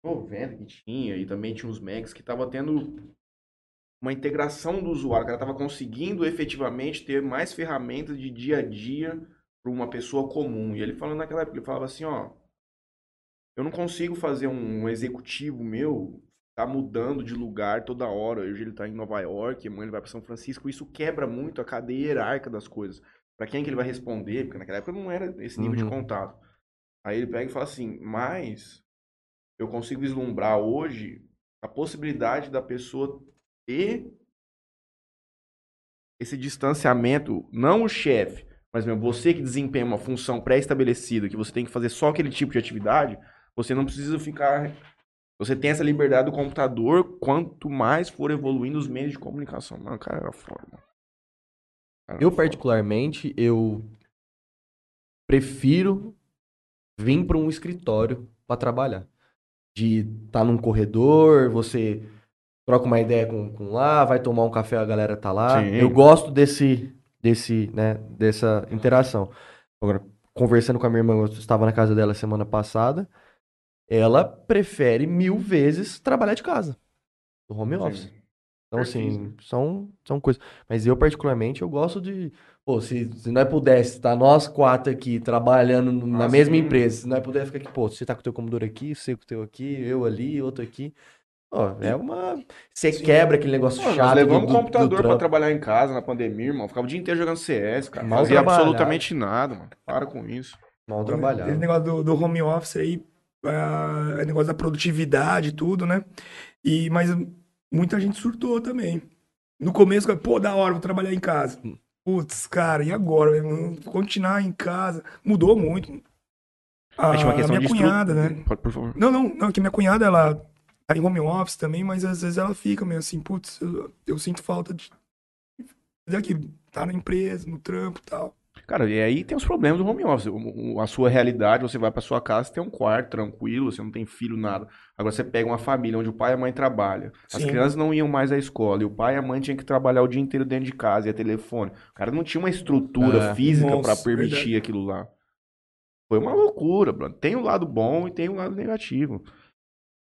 90 que tinha, e também tinha os Macs que tava tendo uma integração do usuário, o cara tava conseguindo efetivamente ter mais ferramentas de dia a dia para uma pessoa comum. E ele falando naquela época, ele falava assim, ó, eu não consigo fazer um executivo meu tá mudando de lugar toda hora. Hoje ele tá em Nova York, amanhã ele vai para São Francisco, isso quebra muito a cadeia hierárquica das coisas. Pra quem que ele vai responder? Porque naquela época não era esse nível de Uhum. contato. Aí ele pega e fala assim, mas eu consigo vislumbrar hoje a possibilidade da pessoa ter esse distanciamento, não o chefe, mas mesmo você que desempenha uma função pré-estabelecida, que você tem que fazer só aquele tipo de atividade, você não precisa ficar. Você tem essa liberdade do computador quanto mais for evoluindo os meios de comunicação. Mano, cara, foda, mano. Cara, Eu, particularmente, eu prefiro vir para um escritório para trabalhar. De estar num corredor, você troca uma ideia com, com lá, vai tomar um café, a galera tá lá. Sim. Eu gosto desse, desse, né, dessa interação. Agora, conversando com a minha irmã, eu estava na casa dela semana passada, ela prefere mil vezes trabalhar de casa, do home office. Então, assim, são, são coisas. Mas eu, particularmente, eu gosto de. Pô, se, se nós pudesse estar nós quatro aqui trabalhando na Ah, mesma sim. empresa, se nós pudesse ficar aqui, pô, você tá com o teu computador aqui, você com o teu aqui, eu ali, outro aqui. É uma. Você quebra aquele negócio Pô, chato levamos do, um computador do pra trampo. trabalhar em casa na pandemia, irmão. Ficava o dia inteiro jogando CS, cara. Mal Fazia trabalhado. absolutamente nada, mano. Para com isso. Mal Esse trabalhado. negócio do, do home office aí, é, é negócio da produtividade e tudo, né? E, mas muita gente surtou também. No começo, pô, da hora, vou trabalhar em casa. Putz, cara, e agora? Continuar em casa. Mudou muito. A, Acho uma a questão minha de estru- cunhada, né? Pode, por favor. Não, não, não, que minha cunhada, ela tá em home office também, mas às vezes ela fica meio assim, putz, eu, eu sinto falta de fazer aquilo, tá na empresa, no trampo e tal. Cara, e aí tem os problemas do home office. A sua realidade, você vai pra sua casa, tem um quarto tranquilo, você não tem filho, nada. Agora você pega uma família onde o pai e a mãe trabalham. As Sim. crianças não iam mais à escola e o pai e a mãe tinham que trabalhar o dia inteiro dentro de casa e a telefone. O cara não tinha uma estrutura É. física pra permitir verdade. aquilo lá. Foi uma loucura, Bruno. Tem o lado bom e tem o lado negativo.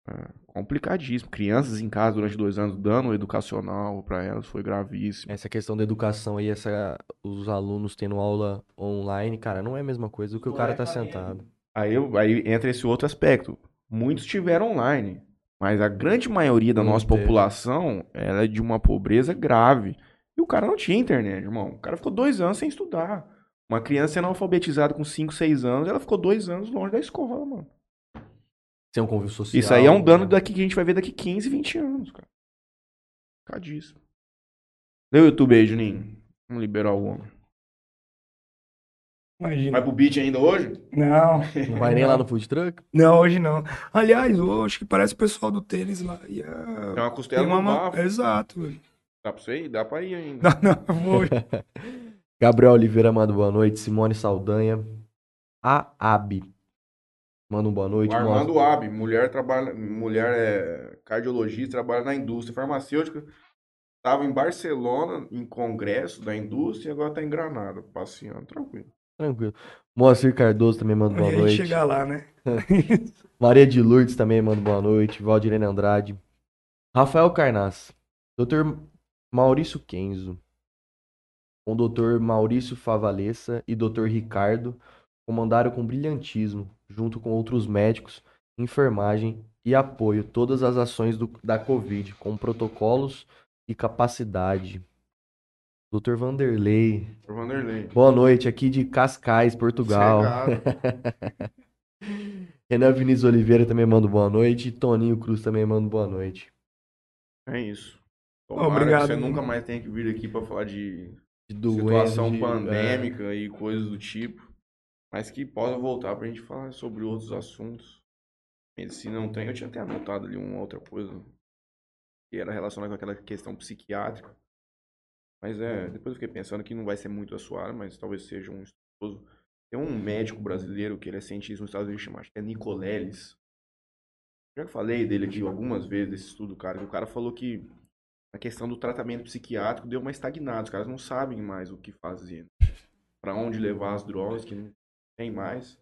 É, complicadíssimo. Crianças em casa durante dois anos dando educacional pra elas foi gravíssimo. Essa questão da educação aí, essa, os alunos tendo aula online, cara, não é a mesma coisa do que o cara tá sentado. Aí, aí entra esse outro aspecto. Muitos tiveram online, mas a grande maioria da nossa população ela é de uma pobreza grave. E o cara não tinha internet, irmão. O cara ficou dois anos sem estudar. Uma criança sendo alfabetizada com 5, 6 anos, ela ficou dois anos longe da escola, mano. Sem um convívio social. Isso aí é um dano né? daqui que a gente vai ver daqui 15, 20 anos, cara. Cadíssimo. Lê o YouTube aí, Juninho. Vamos liberar o homem. Imagina. Vai pro beat ainda hoje? Não. *laughs* Não vai nem lá no food truck? Não, hoje não. Aliás, hoje que parece o pessoal do tênis lá. E, Tem uma costela tem uma no bafo. Exato. velho. Dá pra você ir? Dá pra ir ainda. Não, não, eu vou. *laughs* Gabriel Oliveira manda boa noite. Simone Saldanha. A Abi. Manda um boa noite. O Armando Mostra- Ab, mulher trabalha, mulher é cardiologista, trabalha na indústria farmacêutica. Estava em Barcelona, em congresso da indústria, e agora está em Granada, passeando, tranquilo. Tranquilo. Moacir Cardoso também manda boa noite. chegar lá, né? *laughs* Maria de Lourdes também manda boa noite. Valdirene Andrade. Rafael Carnaz. Dr. Maurício Kenzo. Com o Dr. Maurício Favalessa e Dr. Ricardo comandaram com brilhantismo, junto com outros médicos, enfermagem e apoio, todas as ações do- da Covid, com protocolos e capacidade. Dr. Vanderlei. Dr. Vanderlei. Boa noite, aqui de Cascais, Portugal. *laughs* Renan Vinícius Oliveira também manda boa noite. E Toninho Cruz também manda boa noite. É isso. Tomara Obrigado. que você nunca mais tenha que vir aqui para falar de De doença, situação de- pandêmica e coisas do tipo. Mas que possa voltar pra gente falar sobre outros assuntos. Medicina não tem. Eu tinha até anotado ali uma outra coisa que era relacionada com aquela questão psiquiátrica. Mas é, depois eu fiquei pensando que não vai ser muito a sua área, mas talvez seja um estudioso. Tem um médico brasileiro que ele é cientista nos Estados Unidos, chama, acho que é Nicoleles. Já falei dele aqui algumas vezes, desse estudo, cara, que o cara falou que a questão do tratamento psiquiátrico deu uma estagnada. Os caras não sabem mais o que fazer. Pra onde levar as drogas, que não tem mais.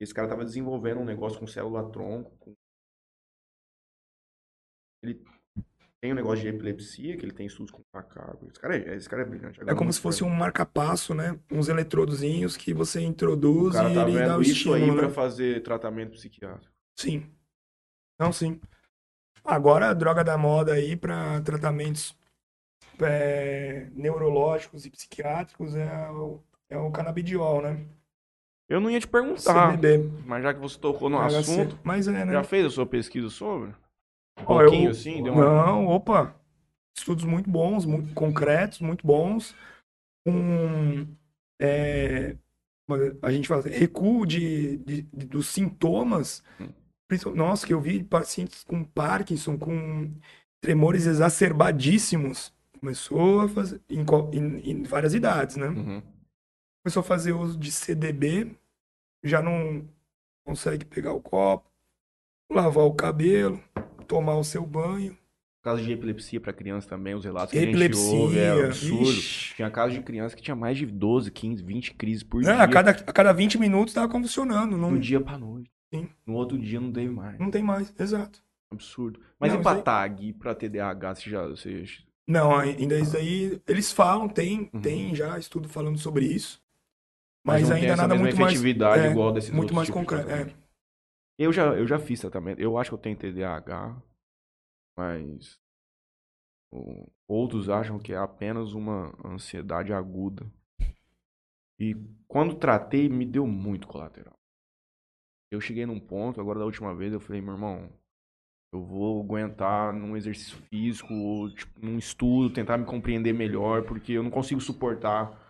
Esse cara tava desenvolvendo um negócio com célula-tronco. Com... Ele tem um negócio de epilepsia, que ele tem estudos com macaco. Esse cara é, esse cara é brilhante. É como se fosse um marca-passo, né? Uns eletrodozinhos que você introduz O cara e tá ele dá o isso aí estímulo, pra né? fazer tratamento psiquiátrico. Sim. Não, sim. Agora a droga da moda aí para tratamentos é, neurológicos e psiquiátricos é o, é o canabidiol, né? Eu não ia te perguntar, CBD. mas já que você tocou no THC. assunto, Mas é, né? já fez a sua pesquisa sobre? Um Ó, eu- pouquinho assim? Deu uma... Não, opa. Estudos muito bons, muito concretos, muito bons. Um, é, a gente fala assim, recuo de, de- de- dos sintomas. Hum. Nossa, que eu vi pacientes com Parkinson, com tremores exacerbadíssimos. Começou a fazer, em, em- em várias idades, né? Uhum. Começou a fazer uso de CDB, já não consegue pegar o copo, lavar o cabelo, tomar o seu banho. Caso de epilepsia pra criança também, os relatos que a gente Epilepsia. ouve é absurdo. ixi. Tinha casos de criança que tinha mais de 12, 15, 20 crises por Não, dia. a, cada, a cada 20 minutos tava convulsionando. Não, Do dia pra noite. Sim. No outro dia não teve mais. não tem mais, exato. Absurdo. Mas Não, e pra TAG pra TDAH, você já, você Não, ainda isso aí, eles falam, tem, Uhum. tem já estudo falando sobre isso. Mas ainda essa nada mesma muito mais. é, igual desses Muito mais concreto. É. Eu já, eu já fiz tratamento. Eu acho que eu tenho TDAH, mas outros acham que é apenas uma ansiedade aguda. E quando tratei, me deu muito colateral. Eu cheguei num ponto, agora da última vez, eu falei, meu irmão, eu vou aguentar num exercício físico, tipo, num estudo, tentar me compreender melhor, porque eu não consigo suportar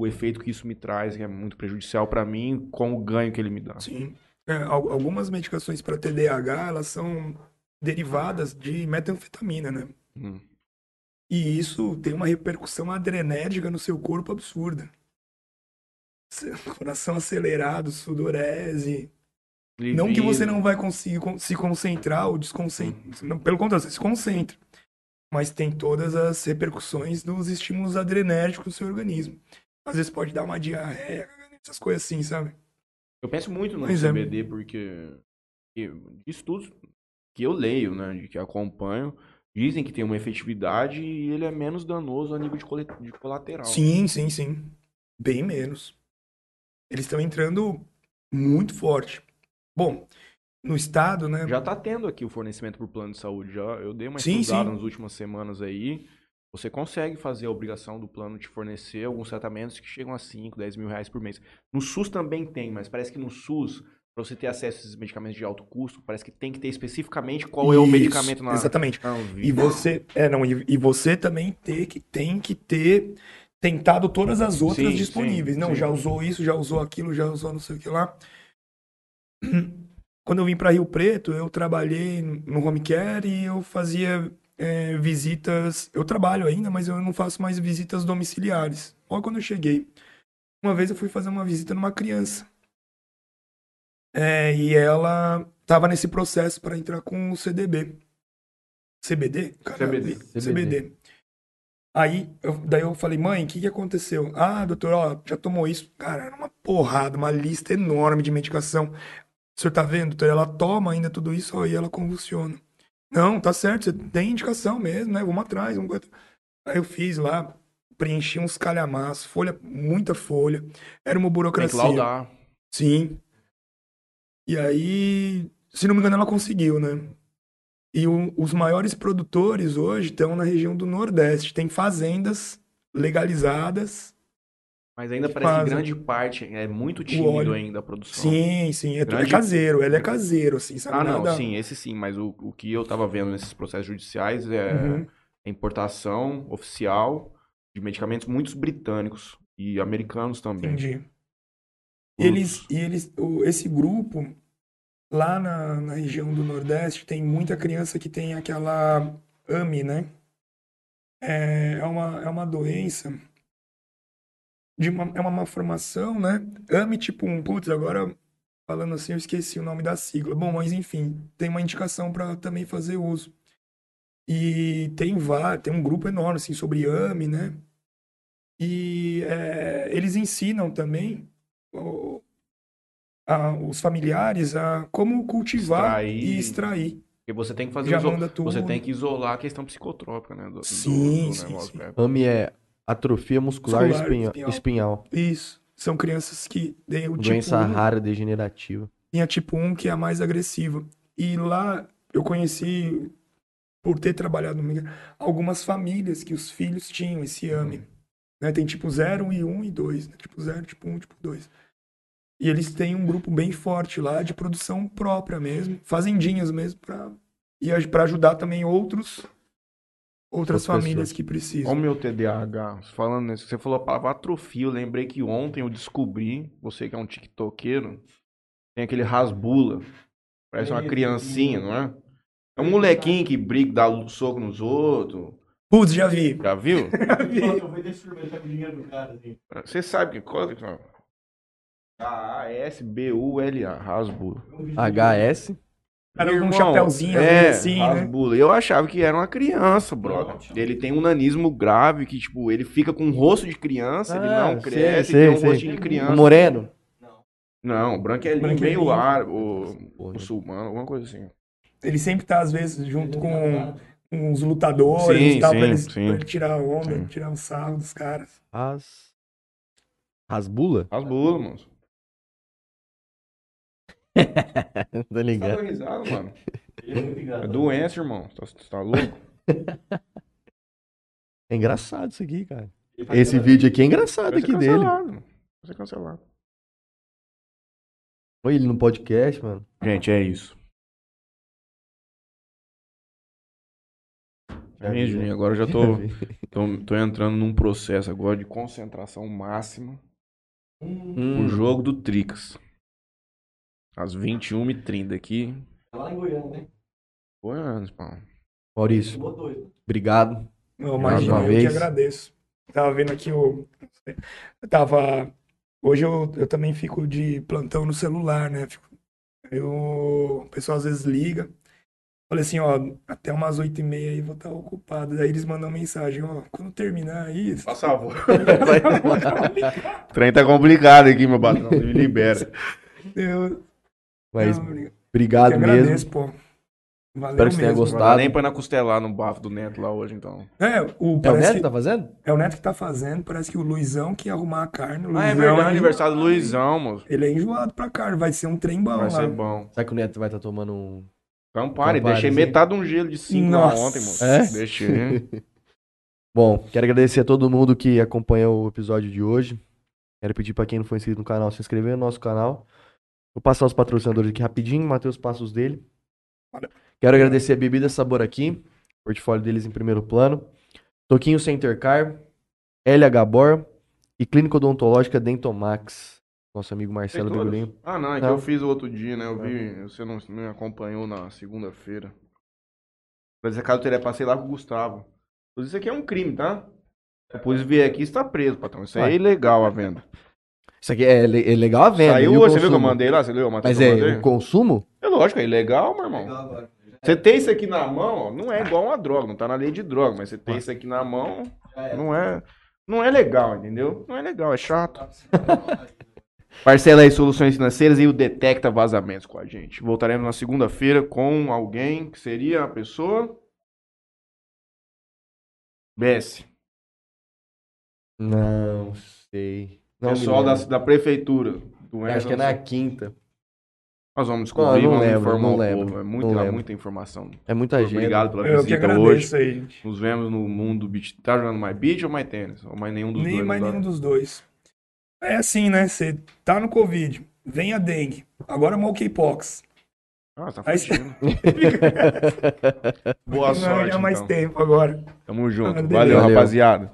o efeito que isso me traz, que é muito prejudicial pra mim, com o ganho que ele me dá. Sim. É, al- algumas medicações para TDAH, elas são derivadas de metanfetamina, né? Hum. E isso tem uma repercussão adrenérgica no seu corpo absurda. *laughs* Coração acelerado, sudorese. Não que você não vai conseguir con- se concentrar ou desconcentrar. Pelo contrário, você se concentra. Mas tem todas as repercussões dos estímulos adrenérgicos no seu organismo. Às vezes pode dar uma diarreia, essas coisas assim, sabe? Eu penso muito no é. CBD porque porque de estudos que eu leio, né, de que acompanho, dizem que tem uma efetividade e ele é menos danoso a nível de, cole- de colateral. Sim, sim, sim. Bem menos. Eles estão entrando muito forte. Bom, no estado, né? Já tá tendo aqui o fornecimento por plano de saúde. Já eu dei uma Sim, estudada sim. nas últimas semanas aí. Você consegue fazer a obrigação do plano de fornecer alguns tratamentos que chegam a 5, 10 mil reais por mês. No SUS também tem, mas parece que no SUS, para você ter acesso a esses medicamentos de alto custo, parece que tem que ter especificamente qual é o Isso, medicamento na, Exatamente. na. E você, é, não, e, e você também ter que, tem que ter tentado todas as outras Sim, disponíveis. sim, não, sim. já usou isso, já usou aquilo, já usou não sei o que lá. *clears throat* Quando eu vim para Rio Preto, eu trabalhei no home care e eu fazia é, visitas. Eu trabalho ainda, mas eu não faço mais visitas domiciliares. Olha quando eu cheguei. Uma vez eu fui fazer uma visita numa criança. É, e ela estava nesse processo para entrar com o CDB. CBD? Caramba, CBD. CBD. Aí, eu- daí eu falei, mãe, o que, que aconteceu? Ah, doutor, ó, já tomou isso. Cara, era uma porrada, uma lista enorme de medicação. O senhor tá vendo, doutor? Ela toma ainda tudo isso, ó, e ela convulsiona. Não, tá certo, você tem indicação mesmo, né? Vamos atrás, vamos... Aí eu fiz lá, preenchi uns calhamaços, folha, muita folha. Era uma Tem que burocracia. laudar. Sim. E aí, se não me engano, ela conseguiu, né? E o- os maiores produtores hoje estão na região do Nordeste. Tem fazendas legalizadas. Mas ainda parece que Fazem. grande parte é muito tímido ainda a produção. Sim, sim. É, é Grande- caseiro. Ele é caseiro, assim, sabe? Ah, não, Nada- sim, esse sim, mas o, o que eu tava vendo nesses processos judiciais é Uhum. a importação oficial de medicamentos muitos britânicos e americanos também. Entendi. E eles, e eles, esse grupo, lá na, na região do Nordeste, tem muita criança que tem aquela AMI, né? É, é uma, é uma doença, de uma, é uma malformação, né? AMI tipo 1, putz, agora falando assim eu esqueci o nome da sigla. Bom, mas enfim, tem uma indicação para também fazer uso. E tem, vá- tem um grupo enorme, assim, sobre AMI, né? E é, eles ensinam também o- a- os familiares a como cultivar Extrair. e extrair. Porque você tem que fazer Já iso- manda tudo. você tem que isolar a questão psicotrópica, né? Do, do- Sim, do sim, negócio, sim. né? AMI é atrofia muscular, Muscular espinha- espinhal. espinhal. Isso. São crianças que têm o tipo Doença 1, rara degenerativa. tem a tipo 1 que é a mais agressiva. E lá eu conheci, por ter trabalhado algumas famílias que os filhos tinham esse AMI. Né? Tem tipo 0 e 1 e 2. Né? Tipo 0, tipo 1, tipo 2. E eles têm um grupo bem forte lá de produção própria mesmo, fazendinhas mesmo, para e pra ajudar também outros outras famílias pessoas. que precisam. Olha o meu TDAH. Falando nisso, você falou a palavra atrofia. Eu lembrei que ontem eu descobri, você que é um tiktokeiro, tem aquele rasbula. Parece uma criancinha, não é? É um molequinho que briga, dá soco nos outros. Putz, já vi. Já viu? *laughs* Do cara, assim. Você sabe que coisa que H-A-S-B-U-L-A, rasbula. Um HS. Era um chapéuzinho é, assim, né? rasbula. Eu achava que era uma criança, brother. Ele tem um nanismo grave que, tipo, ele fica com um rosto de criança, ele Ah, não sei, cresce, sei, ele tem um sei. rostinho de O criança. moreno. Não, o branquelinho, Branquelinho. meio árabe, o Porra. muçulmano, alguma coisa assim. Ele sempre tá, às vezes, junto com, uns lutadores Sim, e tal, sim, pra, eles, sim. pra ele tirar onda, tirar um sarro dos caras. As. Rasbula? As bolas, tá Tá ligado? dando risada, mano. É É engraçado. doença, irmão. Tá, tá louco? É engraçado isso aqui, cara. Esse vídeo aqui é engraçado aqui dele. mano. Vai ser cancelado. Olha ele no podcast, mano. Gente, é isso. É isso, Juninho. Agora eu já tô, tô, tô entrando num processo agora de concentração máxima. Hum, O jogo do Tricas. Às 21h30 aqui. Tá lá em Goiânia, né? Goiânia, pô. Maurício, né? obrigado. Não, Mais imagina, uma eu vez. que agradeço. Tava vendo aqui o. Eu tava. Hoje eu, eu também fico de plantão no celular, né? Fico- Eu, o pessoal às vezes liga. Falei assim, ó, até umas oito e meia aí vou estar ocupado. Daí eles mandam mensagem, ó, quando terminar aí. Faz favor. *laughs* *laughs* O trem tá complicado aqui, meu patrão. Me libera. Eu, Mas não, eu obrigado mesmo. agradeço, pô. Valeu Espero que você tenha mesmo. Não gostado. nem pra ir na costelar no bafo do Neto lá hoje, então. É, o, É o Neto que- que tá fazendo? é o Neto que tá fazendo. Parece que o Luizão que ia arrumar a carne. Ah, é verdade, é aniversário do. Luizão, moço. Ele é enjoado pra carne. Vai ser um trem bom Vai lá. ser bom. Será que o Neto vai estar tomando um. Campari, Campari, deixei sim. metade de um gelo de 5 lá Nossa. ontem, moço. É? Deixei. *laughs* Bom, quero agradecer a todo mundo que acompanhou o episódio de hoje. Quero pedir pra quem não for inscrito no canal se inscrever no nosso canal. Vou passar os patrocinadores aqui rapidinho, Matheus passa os dele. Valeu. Quero agradecer a Bebida Sabor aqui, portfólio deles em primeiro plano. Toquinho Center Car, LH Bor e Clínica Odontológica Dentomax. Nosso amigo Marcelo? Degolinho. Ah, não, é que Não. eu fiz o outro dia, né? Eu vi, você não me acompanhou na segunda-feira. Pra dizer caso eu teria passei lá com o Gustavo. Mas Isso aqui é um crime, tá? Depois vir aqui está preso, patrão. Isso aí é Ué. ilegal a venda. Isso aqui é, é legal a venda. Saiu hoje, você viu que eu consumo? mandei lá? Você leu a matéria Mas é, o consumo? É lógico, é ilegal, meu irmão. Legal. Você tem isso aqui na mão, ó, não é igual uma droga, não tá na lei de droga, mas você tem isso aqui na mão, é. não é, não é legal, entendeu? Não é legal, é chato. Parcela aí Soluções Financeiras e o Detecta Vazamentos com a gente. Voltaremos na segunda-feira com alguém que seria a pessoa. BS. Não sei. Não Pessoal da, da prefeitura. Do Acho que é Enzo. na quinta. Nós vamos descobrir, Não, não vamos lembro, informar não o lembro, povo. É não muita, lembro. muita informação. É muita gente. Obrigado pela Eu que visita hoje. agradeço aí, gente. Nos vemos no mundo do beach. Tá jogando mais beach ou mais tênis? Ou mais nenhum dos Nem dois? mais não dá? nenhum dos dois. É assim, né? Você tá no Covid, vem a dengue, agora monkeypox. Ah, tá Aí- fugindo. *laughs* Boa Não sorte, arranjar mais então. tempo agora. Tamo junto. Valeu, Valeu. rapaziada.